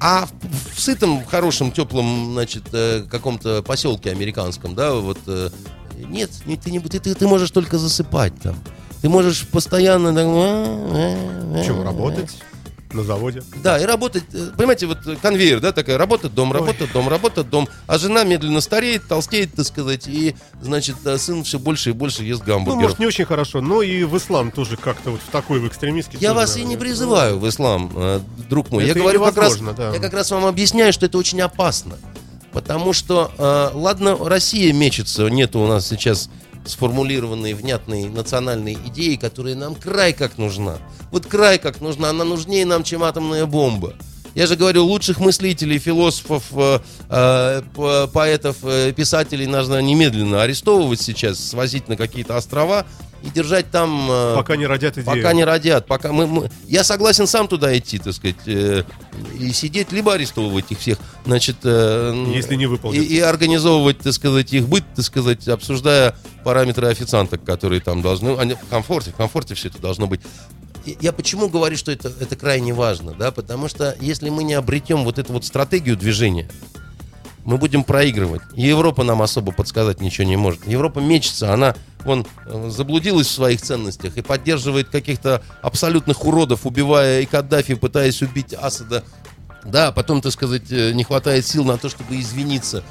А в, в сытом, хорошем, теплом, значит, э, каком-то поселке американском, да, вот э, нет, не- ты, не, ты, ты, ты можешь только засыпать там. Ты можешь постоянно... так, э, Чего, работать на заводе? Да, и работать, э, понимаете, вот конвейер, да, такая, работа, дом, работа, дом, работа, дом, а жена медленно стареет, толстеет, так сказать, и, значит, сын все больше и больше ест Ну, гамбургеров. может, не очень хорошо, но и в ислам тоже как-то вот в такой в экстремистский. Я тоже, вас и не наверное. призываю в ислам, э, друг мой. Я говорю как раз, да. я как раз вам объясняю, что это очень опасно. Потому что, э, ладно, Россия мечется, нету у нас сейчас сформулированной внятной национальной идеи, которая нам край как нужна. Вот край как нужна, она нужнее нам, чем атомная бомба. Я же говорю, лучших мыслителей, философов, э, э, по- поэтов, э, писателей нужно немедленно арестовывать сейчас, свозить на какие-то острова и держать там... э, Пока не родят идею. Пока не родят, пока мы, мы- я согласен сам туда идти, так сказать, э, и сидеть либо арестовывать их всех, значит, э, Если не и, выполнят. и организовывать, так сказать, их быт, так сказать, обсуждая параметры официанток, которые там должны, они в комфорте, в комфорте все это должно быть. И Я почему говорю, что это, это крайне важно, да, потому что если мы не обретем вот эту вот стратегию движения, мы будем проигрывать. И Европа нам особо подсказать ничего не может. Европа мечется, она вон э, заблудилась в своих ценностях и поддерживает каких-то абсолютных уродов, убивая и Каддафи, пытаясь убить Асада. Да, потом, так сказать, э, не хватает сил на то, чтобы извиниться.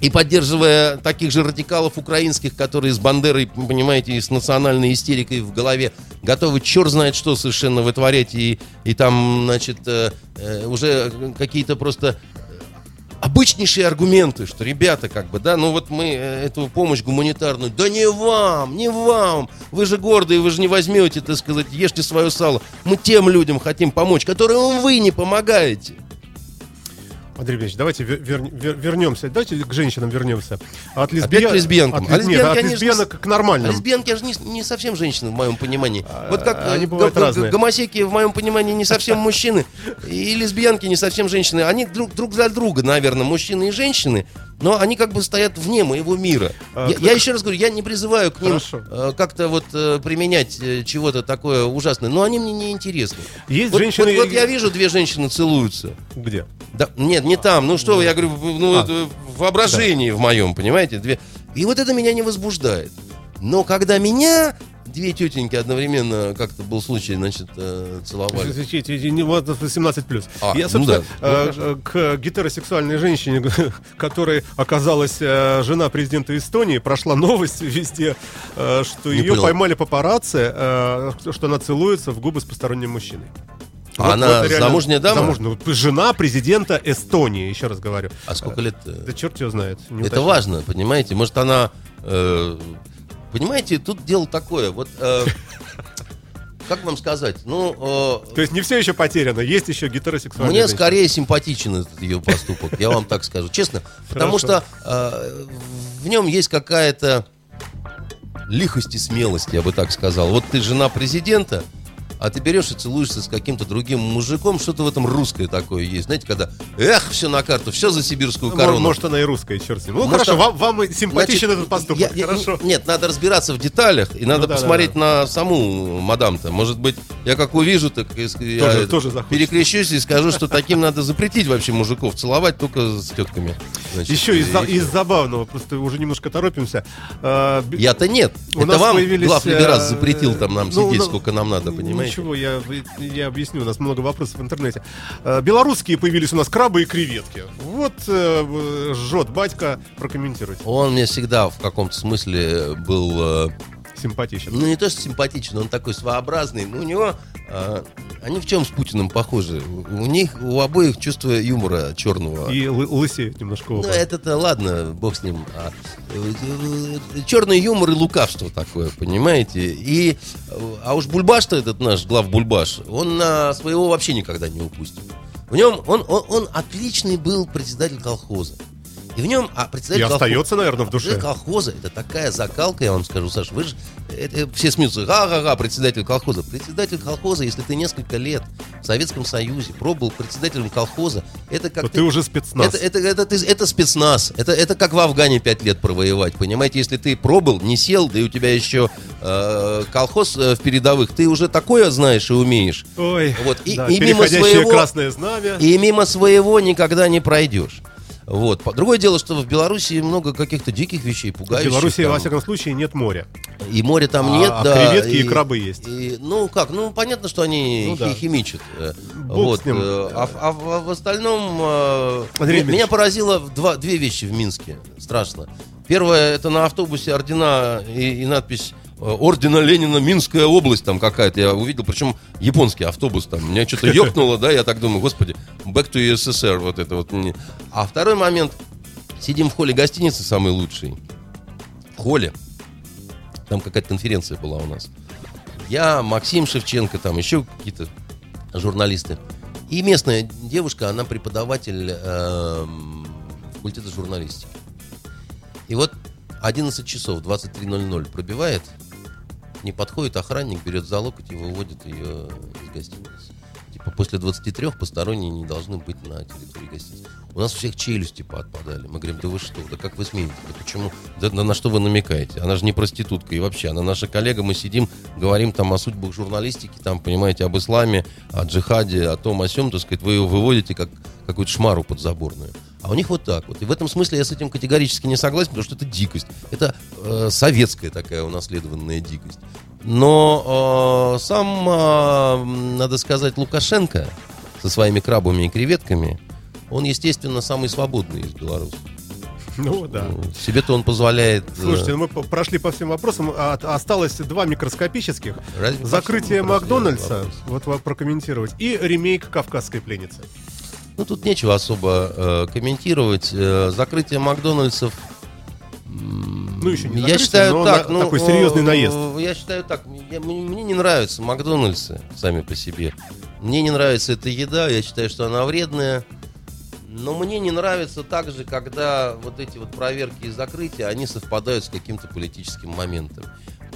И поддерживая таких же радикалов украинских, которые с Бандерой, понимаете, и с национальной истерикой в голове готовы черт знает что совершенно вытворять. И, и там, значит, э, уже какие-то просто обычнейшие аргументы, что, ребята, как бы, да, ну вот мы э, эту помощь гуманитарную, да не вам, не вам, вы же гордые, вы же не возьмете, так сказать, ешьте свое сало. Мы тем людям хотим помочь, которым вы не помогаете. Андрей Ильич, давайте вер- вер- вер- вернемся. Давайте к женщинам вернемся. От Опять лесбиян... к лесбиянкам. От, А лес- нет, от они же лесбиянок к А нормальным. лесбиянки же не, не совсем женщины, в моем понимании. Вот как они э, бывают г- г- разные. гомосеки, в моем понимании, не совсем мужчины. И лесбиянки не совсем женщины. Они друг, друг за друга, наверное, мужчины и женщины. Но они как бы стоят вне моего мира. А, я, к- я еще раз говорю, я не призываю к ним э, как-то вот э, применять э, чего-то такое ужасное. Но они мне не интересны. Есть Вот, женщины... вот- вот я вижу, две женщины целуются. Где? Да, нет, не там. Ну что вы, я говорю, ну, А. это в воображении в моем, понимаете? Две. И вот это меня не возбуждает. Но когда меня две тетеньки одновременно, как-то был случай, значит, э, целовали. Извините, не- вот 18 плюс. А, Я, ну собственно, да. э, Ну, э, к гетеросексуальной женщине, которая оказалась э, жена президента Эстонии, прошла новость везде, э, что Не ее понял. поймали папарацци, э, что она целуется в губы с посторонним мужчиной. А она замужняя дама? замужняя. Ну, Жена президента Эстонии, еще раз говорю. А сколько лет? Да черт его знает. Это важно, понимаете? Может, она... э, понимаете, тут дело такое. Вот... э, как вам сказать? Ну, э, То есть не все еще потеряно, есть еще гетеросексуальные Мне женщины. скорее симпатичен этот ее поступок, я вам так скажу, честно. Потому что э, в нем есть какая-то лихость и смелость, я бы так сказал. Вот ты жена президента, а ты берешь и целуешься с каким-то другим мужиком, что-то в этом русское такое есть. Знаете, когда, эх, все на карту, все за сибирскую Ну, корону. Может, она и русская, черт с ним. Ну, Может, хорошо, вам, вам симпатичен Значит, этот поступок. я- я- хорошо. Нет, надо разбираться в деталях, и надо Ну да, да, посмотреть на саму мадам-то. Может быть, я как увижу, так ск- я Тоже- тоже перекрещусь и скажу, что таким надо запретить вообще мужиков целовать только с тетками. Значит, Еще из, и- из забавного, просто уже немножко торопимся. А, Я-то нет. у Это вам появились, глав э, запретил там нам ну, сидеть ну, сколько нам надо, понимаете? Ничего, я, я объясню, у нас много вопросов в интернете. А, Белорусские появились у нас крабы и креветки. Вот э, жжет батька, прокомментируйте. Он мне всегда в каком-то смысле был, э, Симпатичен. ну не то что симпатичный, он такой своеобразный. Но у него, э, они в чем с Путиным похожи? У них, у обоих чувство юмора черного. И лы- лысеют немножко Ну, это-то ладно, бог с ним. А, черный юмор и лукавство такое, понимаете? И, э, а уж Бульбаш-то этот наш, глав Бульбаш, он на своего вообще никогда не упустит. В нем он, он, он отличный был председатель колхоза. И в нем, а И председатель колхоза- остается, наверное, в душе. колхоза это такая закалка, я вам скажу, Саш, вы же это, все смеются, га-га-га, председатель колхоза. Председатель колхоза, если ты несколько лет в Советском Союзе пробовал председателем колхоза, это как То ты уже спецназ. это, это, это, ты- это спецназ. Это, это как в Афгане пять лет провоевать. Понимаете, если ты пробыл, не сел, да и у тебя еще э, колхоз э, в передовых, ты уже такое знаешь и умеешь. Ой, Вот, и- да, и мимо своего- красное знамя. И мимо своего никогда не пройдешь. Вот. Другое дело, что в Беларуси много каких-то диких вещей, В пугающих. Беларуси, там. во всяком случае, нет моря. И моря там А- нет, а да. креветки и крабы есть. и- ну как, ну понятно, что они Ну да. хи- химичат. э, Бог вот, с ним. э, а, в- а в- а в остальном э, Андрей ме- Дмитриевич. меня поразило в два, две вещи в Минске. Страшно. Первое, это на автобусе ордена и, и надпись Ордена Ленина Минская область там какая-то. Я увидел, причем японский автобус там. Меня что-то ёкнуло, да, я так думаю, господи, back to USSR, вот это вот. А второй момент, сидим в холле гостиницы, самый лучший. В холле. Там какая-то конференция была у нас. Я, Максим Шевченко, там еще какие-то журналисты. И местная девушка, она преподаватель эм, факультета журналистики. И вот 11 часов, 23.00 пробивает, к ней подходит охранник, берет за локоть и выводит ее из гостиницы. Типа после 23 посторонние не должны быть на территории гостиницы. У нас у всех челюсти поотпадали. Мы говорим, да вы что, да как вы смеете, да почему, да на, что вы намекаете? Она же не проститутка и вообще, она наша коллега, мы сидим, говорим там о судьбах журналистики, там, понимаете, об исламе, о джихаде, о том, о сем, так сказать, вы ее выводите как какую-то шмару подзаборную. А у них вот так вот. И в этом смысле я с этим категорически не согласен, потому что это дикость. Это э, советская такая унаследованная дикость. Но э, сам, э, надо сказать, Лукашенко со своими крабами и креветками, он, естественно, самый свободный из белорусов. Ну да. Себе-то он позволяет... э, Слушайте, ну мы прошли по всем вопросам. А- осталось два микроскопических. Разве Закрытие Макдональдса, вот прокомментировать, и ремейк «Кавказской пленницы». Ну, тут нечего особо э, комментировать. Э, закрытие Макдональдсов... Ну, еще не я считаю но так, на- ну, такой серьезный э, наезд. Я считаю так, мне, мне не нравятся Макдональдсы сами по себе. Мне не нравится эта еда, я считаю, что она вредная. Но мне не нравится также, когда вот эти вот проверки и закрытия, они совпадают с каким-то политическим моментом.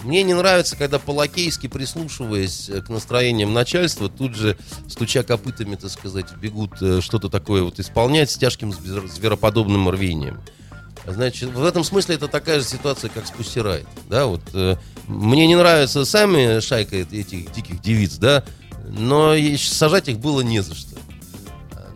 Мне не нравится, когда по-лакейски, прислушиваясь э, к настроениям начальства, тут же, стуча копытами, так сказать, бегут э, что-то такое вот исполнять с тяжким звер- звероподобным рвением. Значит, в этом смысле это такая же ситуация, как с Pussy Да, вот, э, мне не нравится сами шайка эт- этих диких девиц, да, но сажать их было не за что.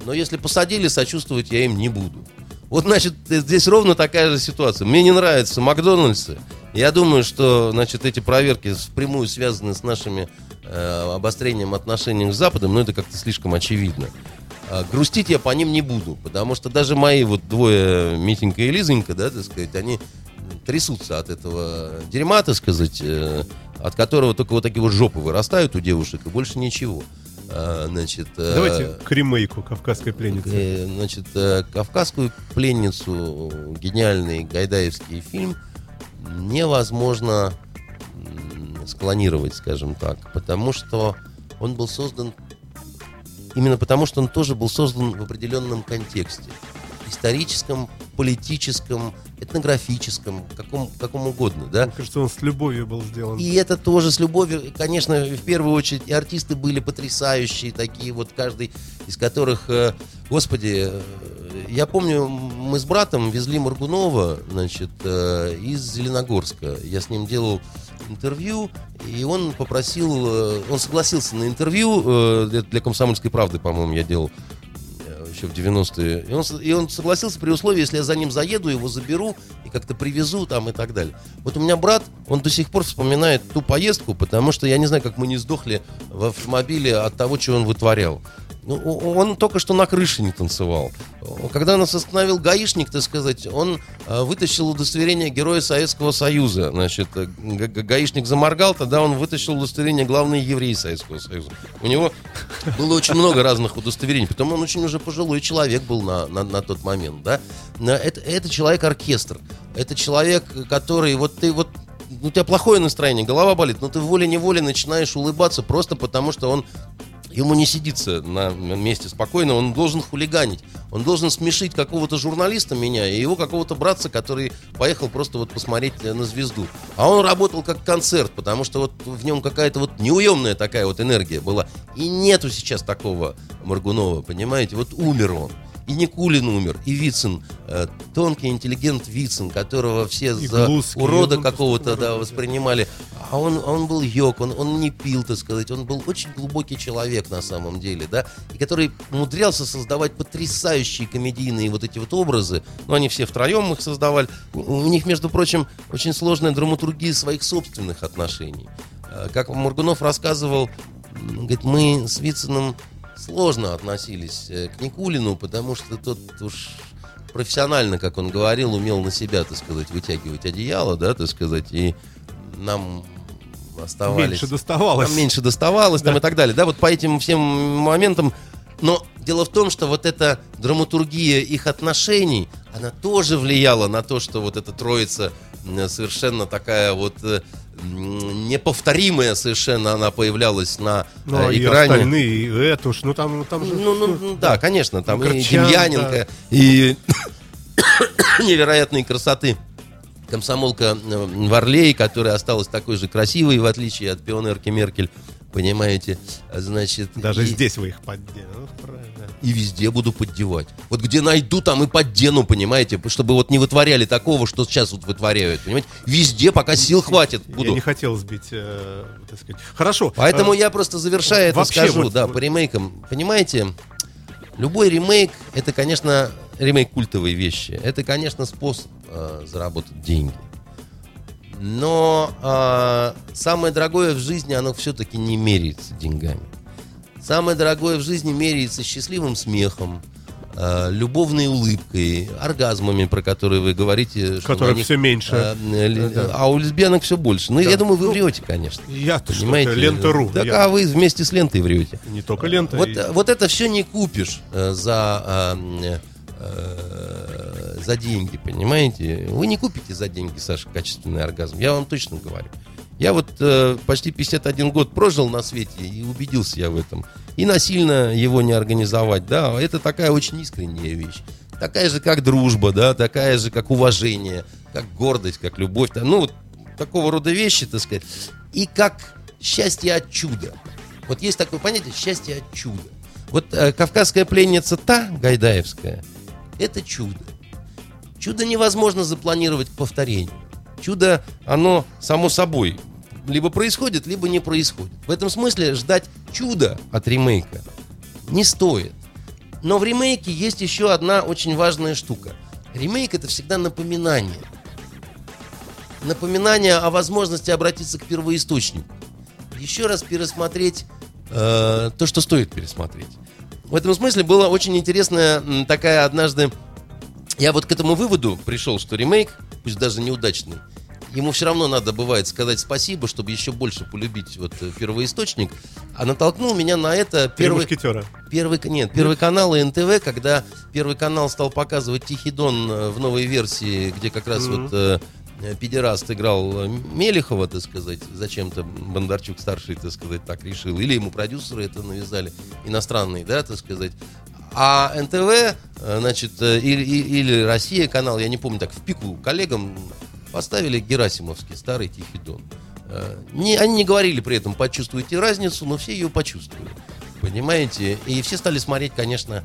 Но если посадили, сочувствовать я им не буду. Вот, значит, э, здесь ровно такая же ситуация. Мне не нравятся Макдональдсы. Я думаю, что, значит, эти проверки впрямую связаны с нашими э, обострением отношений с Западом, но это как-то слишком очевидно. А грустить я по ним не буду, потому что даже мои вот двое, Митенька и Лизонька, да, так сказать, они трясутся от этого дерьма, так сказать, э, от которого только вот такие вот жопы вырастают у девушек, и больше ничего. А, значит, э, Давайте к ремейку «Кавказской пленницы». Э, Значит, «Кавказскую пленницу», гениальный гайдаевский фильм, невозможно склонировать, скажем так, потому что он был создан именно потому, что он тоже был создан в определенном контексте. Историческом, политическом, этнографическом, каком, каком угодно, да? Мне кажется, он с любовью был сделан. И это тоже с любовью. И, Конечно, в первую очередь, и артисты были потрясающие, такие вот, каждый из которых, э, господи, э, я помню, мы с братом везли Маргунова, значит, э, из Зеленогорска. Я с ним делал интервью, и он попросил, э, он согласился на интервью, э, для- «Комсомольской правды», по-моему, я делал э, еще в 90-е. И он, и он согласился при условии, если я за ним заеду, его заберу и как-то привезу там и так далее. Вот у меня брат, он до сих пор вспоминает ту поездку, потому что я не знаю, как мы не сдохли в автомобиле от того, что он вытворял. Ну, он только что на крыше не танцевал. Когда нас остановил гаишник, так сказать, он э, вытащил удостоверение Героя Советского Союза. Значит, э, га- га- гаишник заморгал, тогда он вытащил удостоверение главный еврей Советского Союза. У него было очень много разных удостоверений. Потом он очень уже пожилой человек был на, на, на тот момент, да. На- Это, это человек-оркестр. Это человек, который вот ты вот у тебя плохое настроение, голова болит, но ты волей-неволей начинаешь улыбаться просто потому, что он Ему не сидится на месте спокойно, он должен хулиганить. Он должен смешить какого-то журналиста меня и его какого-то братца, который поехал просто вот посмотреть э, на звезду. А он работал как концерт, потому что вот в нем какая-то вот неуемная такая вот энергия была. И нету сейчас такого Маргунова, понимаете? Вот умер он. И Никулин умер, и Вицин, э, тонкий интеллигент Вицин, которого все И за Глузский, урода какого-то да, воспринимали. А он, он был йог, он, он не пил, так сказать, он был очень глубокий человек на самом деле, да, и который умудрялся создавать потрясающие комедийные вот эти вот образы, ну, они все втроем их создавали, у них, между прочим, очень сложная драматургия своих собственных отношений. Э, Как Мургунов рассказывал, говорит, мы с Вициным сложно относились э, к Никулину, потому что тот уж профессионально, как он говорил, умел на себя, так сказать, вытягивать одеяло, да, так сказать, и нам оставались... Меньше доставалось. Нам меньше доставалось, там и так далее. Да, вот по этим всем моментам. Но дело в том, что вот эта драматургия их отношений, она тоже влияла на то, что вот эта троица совершенно такая вот э, неповторимая совершенно она появлялась на Ну, э, и экране. остальные, и это уж, ну там, там же... Ну, ну, ну, да, конечно, там и Корчан, Демьяненко, и невероятной красоты комсомолка э, Варлей, которая осталась такой же красивой, в отличие от пионерки Меркель, понимаете, значит... Даже и- здесь вы их поддели. И везде буду поддевать. Вот где найду, там и поддену, понимаете, чтобы вот не вытворяли такого, что сейчас вот вытворяют, понимаете. Везде, пока сил хватит, Я буду. не хотел сбить, э, так сказать. Хорошо. Поэтому Э, я просто завершая это скажу, вот- да, по ремейкам. Понимаете, любой ремейк, это, конечно, ремейк культовой вещи. Это, конечно, способ э, заработать деньги. Но э, самое дорогое в жизни, оно все-таки не меряется деньгами. Самое дорогое в жизни меряется счастливым смехом, э, любовной улыбкой, оргазмами, про которые вы говорите. них, всё меньше. ли- Да. А у лесбиянок все больше. Ну, Да. я думаю, вы Ну, врете, конечно. Я-то Понимаете? лента.ру. Так, Я- а вы вместе с лентой врете. Не только лента. Вот, и- вот это все не купишь за, за деньги, понимаете? Вы не купите за деньги, Саша, качественный оргазм. Я вам точно говорю. Я вот э, почти 51 год прожил на свете и убедился я в этом. И насильно его не организовать, да, это такая очень искренняя вещь. Такая же, как дружба, да, такая же, как уважение, как гордость, как любовь. да, Ну, вот такого рода вещи, так сказать. И как счастье от чуда. Вот есть такое понятие счастье от чуда. Вот э, кавказская пленница та, Гайдаевская, это чудо. Чудо невозможно запланировать к повторению. Чудо, оно само собой либо происходит, либо не происходит. В этом смысле ждать чуда от ремейка не стоит. Но в ремейке есть еще одна очень важная штука. Ремейк это всегда напоминание. Напоминание о возможности обратиться к первоисточнику. Еще раз пересмотреть э, то, что стоит пересмотреть. В этом смысле была очень интересная такая однажды... Я вот к этому выводу пришел, что ремейк, пусть даже неудачный, ему все равно надо бывает сказать спасибо, чтобы еще больше полюбить вот э, первоисточник. А натолкнул меня на это первый... мушкетера. Первый, нет, первый канал и НТВ, когда первый канал стал показывать Тихий Дон э, в новой версии, где как раз Мгм. вот э, э, педераст играл Мелехова, так сказать, зачем-то Бондарчук старший, так сказать, так решил, или ему продюсеры это навязали, иностранные, да, так сказать. А НТВ, значит, или, или Россия канал, я не помню, так в пику коллегам поставили Герасимовский старый Тихий Дон. Э, Не, они не говорили при этом, почувствуйте разницу, но все ее почувствовали. Понимаете? И все стали смотреть, конечно,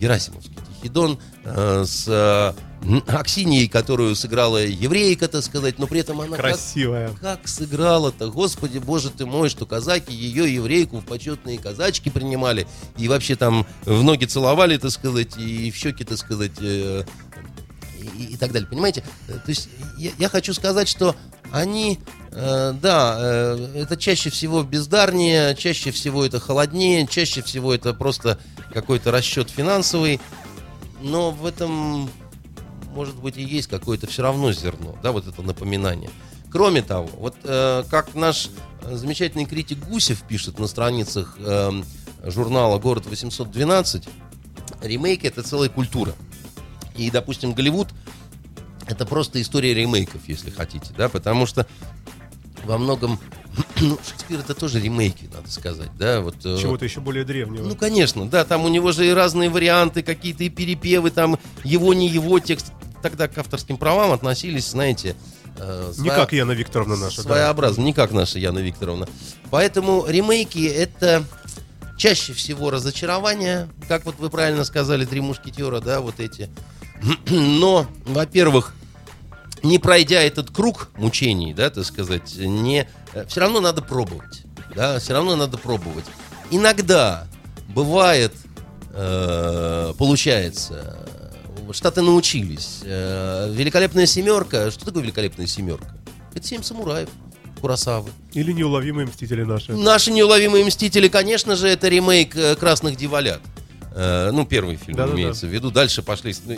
Герасимовский Тихий Дон э, с э, м, Аксиньей, которую сыграла еврейка, так сказать, но при этом она как, Красивая. как сыграла-то, господи, боже ты мой, что казаки ее еврейку в почетные казачки принимали, и вообще там в ноги целовали, так сказать, и в щеки, так сказать, э, и, и так далее, понимаете? Э, То есть я, я хочу сказать, что они, э, да, э, это чаще всего бездарнее, чаще всего это холоднее, чаще всего это просто какой-то расчет финансовый, но в этом, может быть, и есть какое-то все равно зерно, да, вот это напоминание. Кроме того, вот э, как наш э, замечательный критик Гусев пишет на страницах эм, журнала «Город 812», ремейк — это целая культура. И, допустим, Голливуд это просто история ремейков, если хотите, да, потому что во многом ну, Шекспир это тоже ремейки, надо сказать, да, вот. э, Чего-то еще более древнего. ну, конечно, да, там у него же и разные варианты, какие-то и перепевы, там его, не его текст. Тогда к авторским правам относились, знаете, э, Не своя- как Яна Викторовна наша. да. своеобразно, не как наша Яна Викторовна. Поэтому ремейки это чаще всего разочарование, как вот вы правильно сказали, три мушкетера, да, вот эти. Но, во-первых, не пройдя этот круг мучений, да, так сказать, не, все равно надо пробовать, да, все равно надо пробовать. Иногда бывает, э, получается, э, Штаты научились. Э, великолепная семерка. Что такое великолепная семерка? Это семь самураев. Курасавы. Или неуловимые мстители наши. Наши неуловимые мстители, конечно же, это ремейк э, Красных деволят. Э, ну, первый фильм Да-да-да. имеется в виду. Дальше пошли. ну,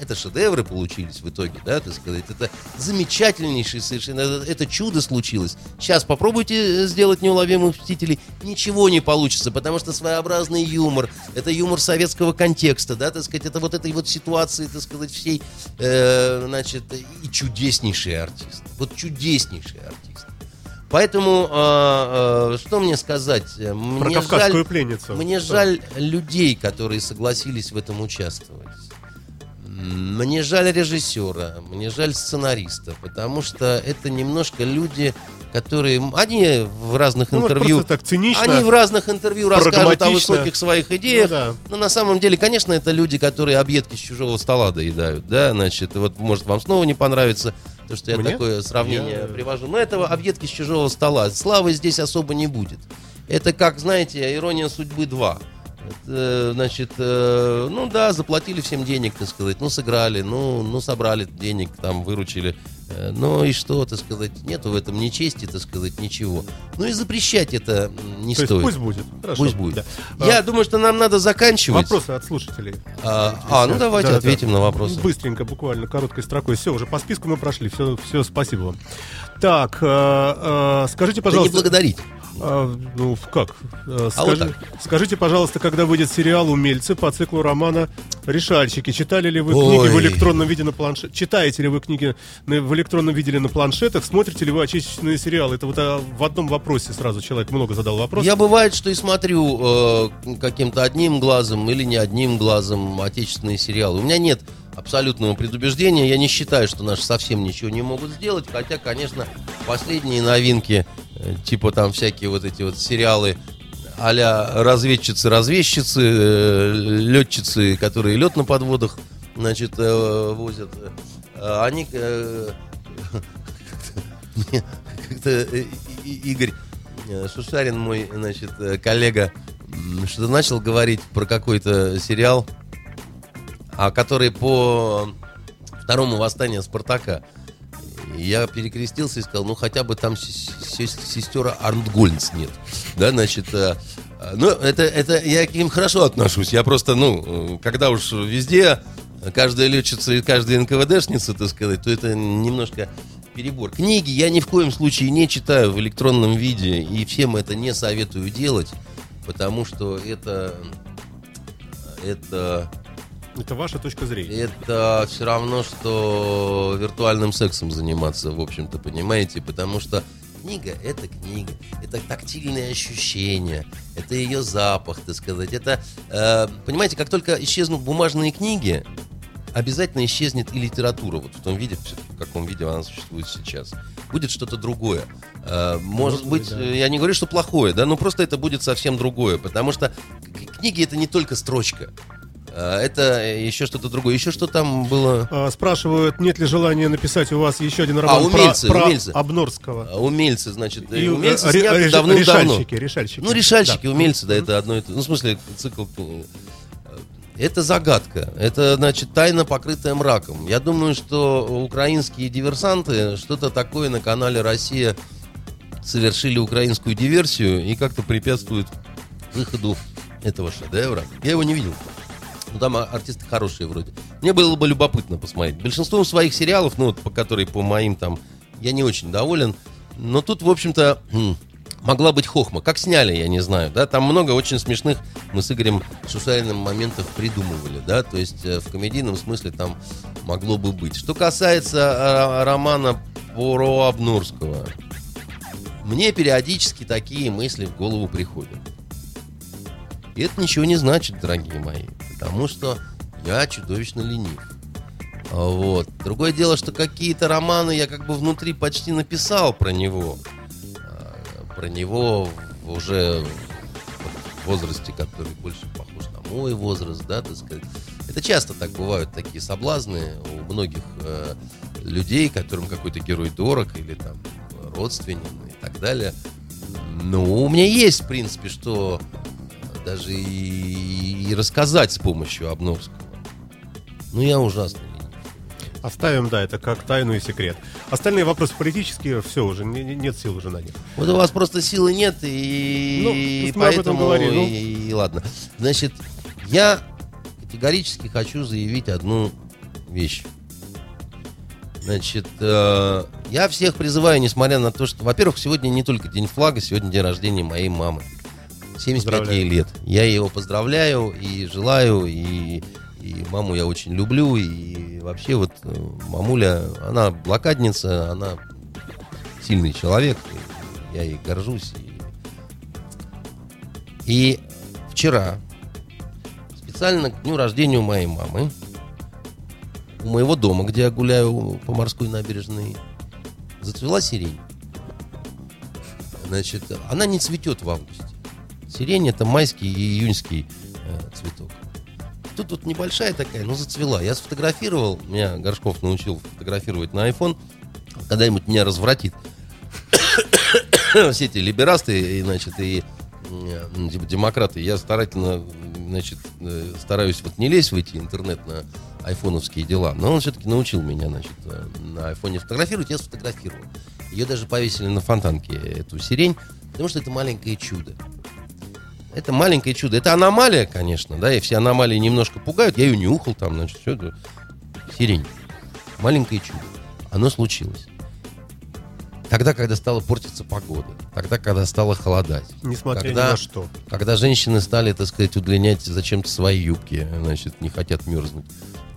это шедевры получились в итоге, да, так сказать. Это замечательнейший совершенно. Это, это чудо случилось. Сейчас попробуйте сделать неуловимых мстителей. Ничего не получится, потому что своеобразный юмор. Это юмор советского контекста, да, так сказать. Это вот этой вот ситуации, так сказать, всей, э, значит, и чудеснейший артист. Вот чудеснейший артист. Поэтому, э, э, что мне сказать? Про Мне кавказскую жаль, пленницу. мне Что? жаль людей, которые согласились в этом участвовать. Мне жаль режиссера, мне жаль сценариста, потому что это немножко люди, которые... Они в разных Ну, интервью... так цинично. Они в разных интервью расскажут о высоких своих идеях. Ну да. Но на самом деле, конечно, это люди, которые объедки с чужого стола доедают, да, значит, вот может вам снова не понравится то, что я Мне? такое сравнение Я- привожу. Но этого объедки с чужого стола. Славы здесь особо не будет. Это как, знаете, ирония судьбы 2. Это, значит, э, ну да, заплатили всем денег, так сказать, ну сыграли, ну, ну собрали денег, там выручили, ну и что, так сказать, нету в этом ни чести, так сказать, ничего. Ну и запрещать это не То стоит. пусть будет. Хорошо. Пусть будет. Да. Я А, думаю, что нам надо заканчивать. Вопросы от слушателей. А, а, ну давайте Да, да. ответим на вопросы. Быстренько, буквально, короткой строкой. Все, уже по списку мы прошли. Все, все спасибо вам. Так, э, э, скажите, Да не пожалуйста... благодарить. А, ну, как? Э, А вот скажи- скажите, пожалуйста, когда выйдет сериал «Умельцы» по циклу романа «Решальщики». Читали ли вы Ой. книги в электронном виде на планшете? Читаете ли вы книги в электронном виде на планшетах? Смотрите ли вы отечественные сериалы? Это вот а, в одном вопросе сразу человек много задал вопрос. Я бывает, что и смотрю э, каким-то одним глазом или не одним глазом отечественные сериалы. У меня нет абсолютного предубеждения. Я не считаю, что наши совсем ничего не могут сделать. Хотя, конечно, последние новинки, типа там всякие вот эти вот сериалы а-ля разведчицы-разведчицы, э, летчицы, которые лед на подводах, значит, э, возят, э, они как-то Игорь Шушарин, мой, значит, коллега, что-то начал говорить про какой-то сериал, а который по второму восстанию Спартака. Я перекрестился и сказал, ну хотя бы там с- с- сестера Арнтгольц нет. Да, значит, э, ну это, это я к ним хорошо отношусь. Я просто, ну, э, когда уж везде каждая летчица и каждая НКВДшница, так сказать, то это немножко перебор. Книги я ни в коем случае не читаю в электронном виде, и всем это не советую делать, потому что это, это, Это ваша точка зрения. это все равно, что виртуальным сексом заниматься, в общем-то, понимаете, потому что книга — это книга, это тактильные ощущения, это ее запах, так сказать, это, э, понимаете, как только исчезнут бумажные книги, обязательно исчезнет и литература, вот в том виде, в каком виде она существует сейчас. Будет что-то другое. Э, Может Может быть, да. я не говорю, что плохое, да, но просто это будет совсем другое, потому что книги это не только строчка. Э, Это еще что-то другое. Еще что там было? А, Спрашивают, нет ли желания написать у вас еще один роман А, умельцы, про, про умельцы. Обнорского. А, Умельцы, значит. И, умельцы э, ре- сняты реж- давным-давно. решальщики, решальщики. Ну, решальщики, Да. умельцы, да, это одно и то. Ну, в смысле, цикл. э, Это загадка. Это, значит, тайна, покрытая мраком. Я думаю, что украинские диверсанты что-то такое на канале «Россия» совершили украинскую диверсию и как-то препятствуют выходу этого шедевра. Я его не видел. Ну, там а- артисты хорошие вроде. Мне было бы любопытно посмотреть. Большинством своих сериалов, ну, вот, по которые по моим там, я не очень доволен. Но тут, в общем-то, м, могла быть хохма. Как сняли, я не знаю, да? Там много очень смешных мы с Игорем Шушариным моментов придумывали, да? То есть э, в комедийном смысле там могло бы быть. Что касается э, романа про Обнурского, мне периодически такие мысли в голову приходят. И это ничего не значит, дорогие мои, потому что я чудовищно ленив. А Вот. Другое дело, что какие-то романы я как бы внутри почти написал про него. А, Про него уже в возрасте, который больше похож на мой возраст, да, так сказать. Это часто так бывают такие соблазны у многих э, людей, которым какой-то герой дорог или там родственен и так далее. Ну, у меня есть, в принципе, что даже и, и рассказать с помощью Обновского. Ну, я ужасно. Оставим, да, это как тайну и секрет. Остальные вопросы политические, все уже, не- не- нет сил уже на них. Вот у вас просто силы нет, и, Ну, мы об этом поэтому говорили, ну. и, и ладно. Значит, я категорически хочу заявить одну вещь. Значит, э, я всех призываю, несмотря на то, что, во-первых, сегодня не только день флага, сегодня день рождения моей мамы. 75 ей лет. Я ее поздравляю и желаю, и, и маму я очень люблю, и вообще вот э, мамуля, она блокадница, она сильный человек, я ей горжусь. И, и вчера, специально к дню рождения моей мамы, у моего дома, где я гуляю по морской набережной, зацвела сирень. Значит, она не цветет в августе. Сирень это майский и июньский э, цветок. Тут вот небольшая такая, но зацвела. Я сфотографировал, меня Горшков научил фотографировать на iPhone. Когда-нибудь меня развратит. Все эти либерасты, и, значит, и э, демократы. Я старательно, значит, э, стараюсь вот не лезть в эти интернет на айфоновские дела. Но он все-таки научил меня, значит, э, на айфоне фотографировать. Я сфотографировал. Ее даже повесили на фонтанке, эту сирень, потому что это маленькое чудо. Это маленькое чудо. Это аномалия, конечно, да, и все аномалии немножко пугают. Я ее нюхал там, значит, все это. Сирень. Маленькое чудо. Оно случилось. Тогда, когда стала портиться погода. Тогда, когда стало холодать. Несмотря когда, ни на что. Когда женщины стали, так сказать, удлинять зачем-то свои юбки, значит, не хотят мерзнуть.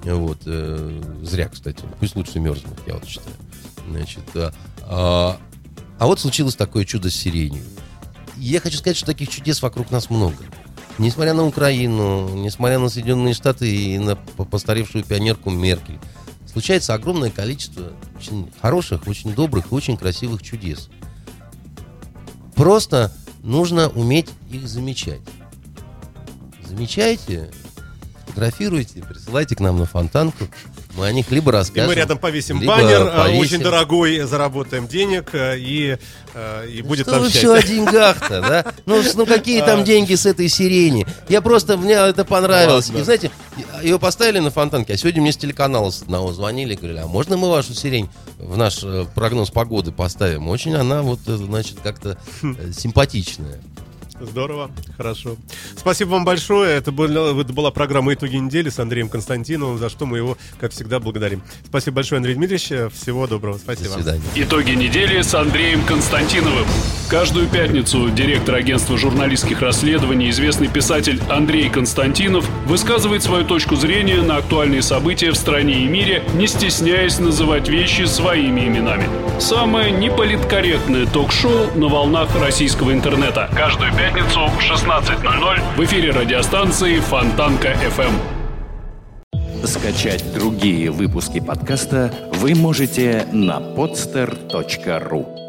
Вот. Э, зря, кстати. Пусть лучше мерзнут, я вот считаю. Значит, а, а, а вот случилось такое чудо с сиренью я хочу сказать, что таких чудес вокруг нас много. Несмотря на Украину, несмотря на Соединенные Штаты и на постаревшую пионерку Меркель, случается огромное количество очень хороших, очень добрых очень красивых чудес. Просто нужно уметь их замечать. Замечайте, фотографируйте, присылайте к нам на фонтанку. Мы о них либо расскажем. И мы рядом повесим либо баннер, э, повесим. очень дорогой, заработаем денег, э, и, э, и будет Что нам счастье. все о деньгах-то, да? Ну, ну какие там деньги с этой сирени? Я просто, мне это понравилось. Ладно. И знаете, ее поставили на фонтанке, а сегодня мне с телеканала с одного звонили, говорили, а можно мы вашу сирень в наш прогноз погоды поставим? Очень она вот, значит, как-то э, симпатичная. Здорово, хорошо. Спасибо вам большое. Это была, это была программа «Итоги недели» с Андреем Константиновым, за что мы его, как всегда, благодарим. Спасибо большое, Андрей Дмитриевич. Всего доброго. До Спасибо. свидания. Итоги недели с Андреем Константиновым. Каждую пятницу директор агентства журналистских расследований, известный писатель Андрей Константинов высказывает свою точку зрения на актуальные события в стране и мире, не стесняясь называть вещи своими именами. Самое неполиткорректное ток-шоу на волнах российского интернета. Каждую пятницу в 16.00 в эфире радиостанции Фонтанка FM. Скачать другие выпуски подкаста вы можете на podster.ru